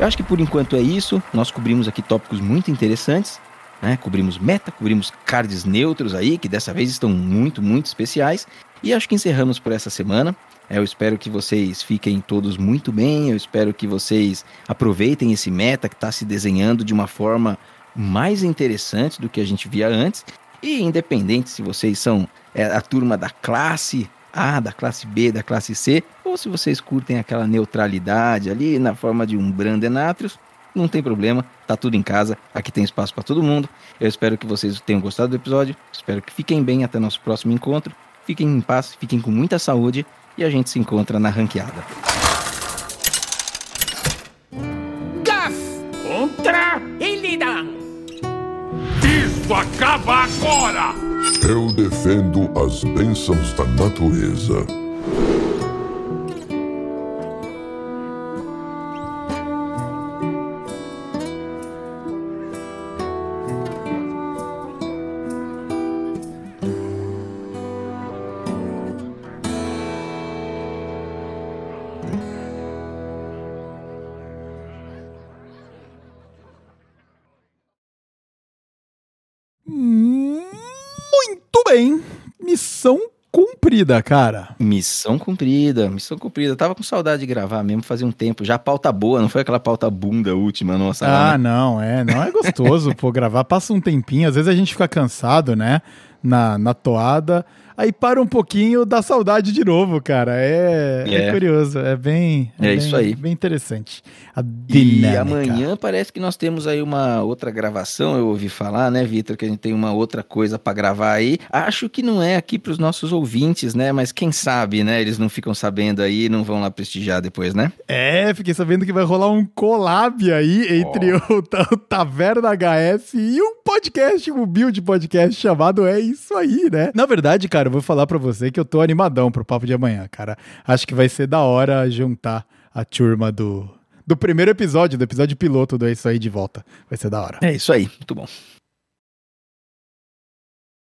Eu acho que por enquanto é isso. Nós cobrimos aqui tópicos muito interessantes. Né? Cobrimos meta, cobrimos cards neutros aí, que dessa vez estão muito, muito especiais. E acho que encerramos por essa semana. É, Eu espero que vocês fiquem todos muito bem. Eu espero que vocês aproveitem esse meta que está se desenhando de uma forma mais interessante do que a gente via antes. E independente se vocês são é, a turma da classe A, da classe B, da classe C, ou se vocês curtem aquela neutralidade ali na forma de um Brandenatrius, não tem problema, tá tudo em casa, aqui tem espaço para todo mundo. Eu espero que vocês tenham gostado do episódio, espero que fiquem bem até nosso próximo encontro. Fiquem em paz, fiquem com muita saúde e a gente se encontra na ranqueada. Gas contra Illidan. Isso acaba agora! Eu defendo as bênçãos da natureza. Cumprida, cara. Missão cumprida, missão cumprida. Tava com saudade de gravar mesmo, fazia um tempo. Já pauta boa, não foi aquela pauta bunda última nossa. Ah, lá, né? não, é. Não é gostoso, pô, gravar. Passa um tempinho. Às vezes a gente fica cansado, né? Na, na toada. Aí para um pouquinho, dá saudade de novo, cara. É, é. É. curioso. É bem. É bem- isso aí. Bem interessante. A E dinâmica. amanhã parece que nós temos aí uma outra gravação, eu ouvi falar, né, Vitor, que a gente tem uma outra coisa pra gravar aí. Acho que não é aqui pros nossos ouvintes, né, mas quem sabe, né, eles não ficam sabendo aí e não vão lá prestigiar depois, né? É, fiquei sabendo que vai rolar um collab aí entre o, Ta- o Taverna HS e um podcast, um build podcast chamado É Isso Aí, né? Na verdade, cara, eu vou falar pra você que eu tô animadão pro papo de amanhã, cara. Acho que vai ser da hora juntar a turma do, do primeiro episódio, do episódio piloto do É Isso Aí de volta. Vai ser da hora. É isso aí, muito bom.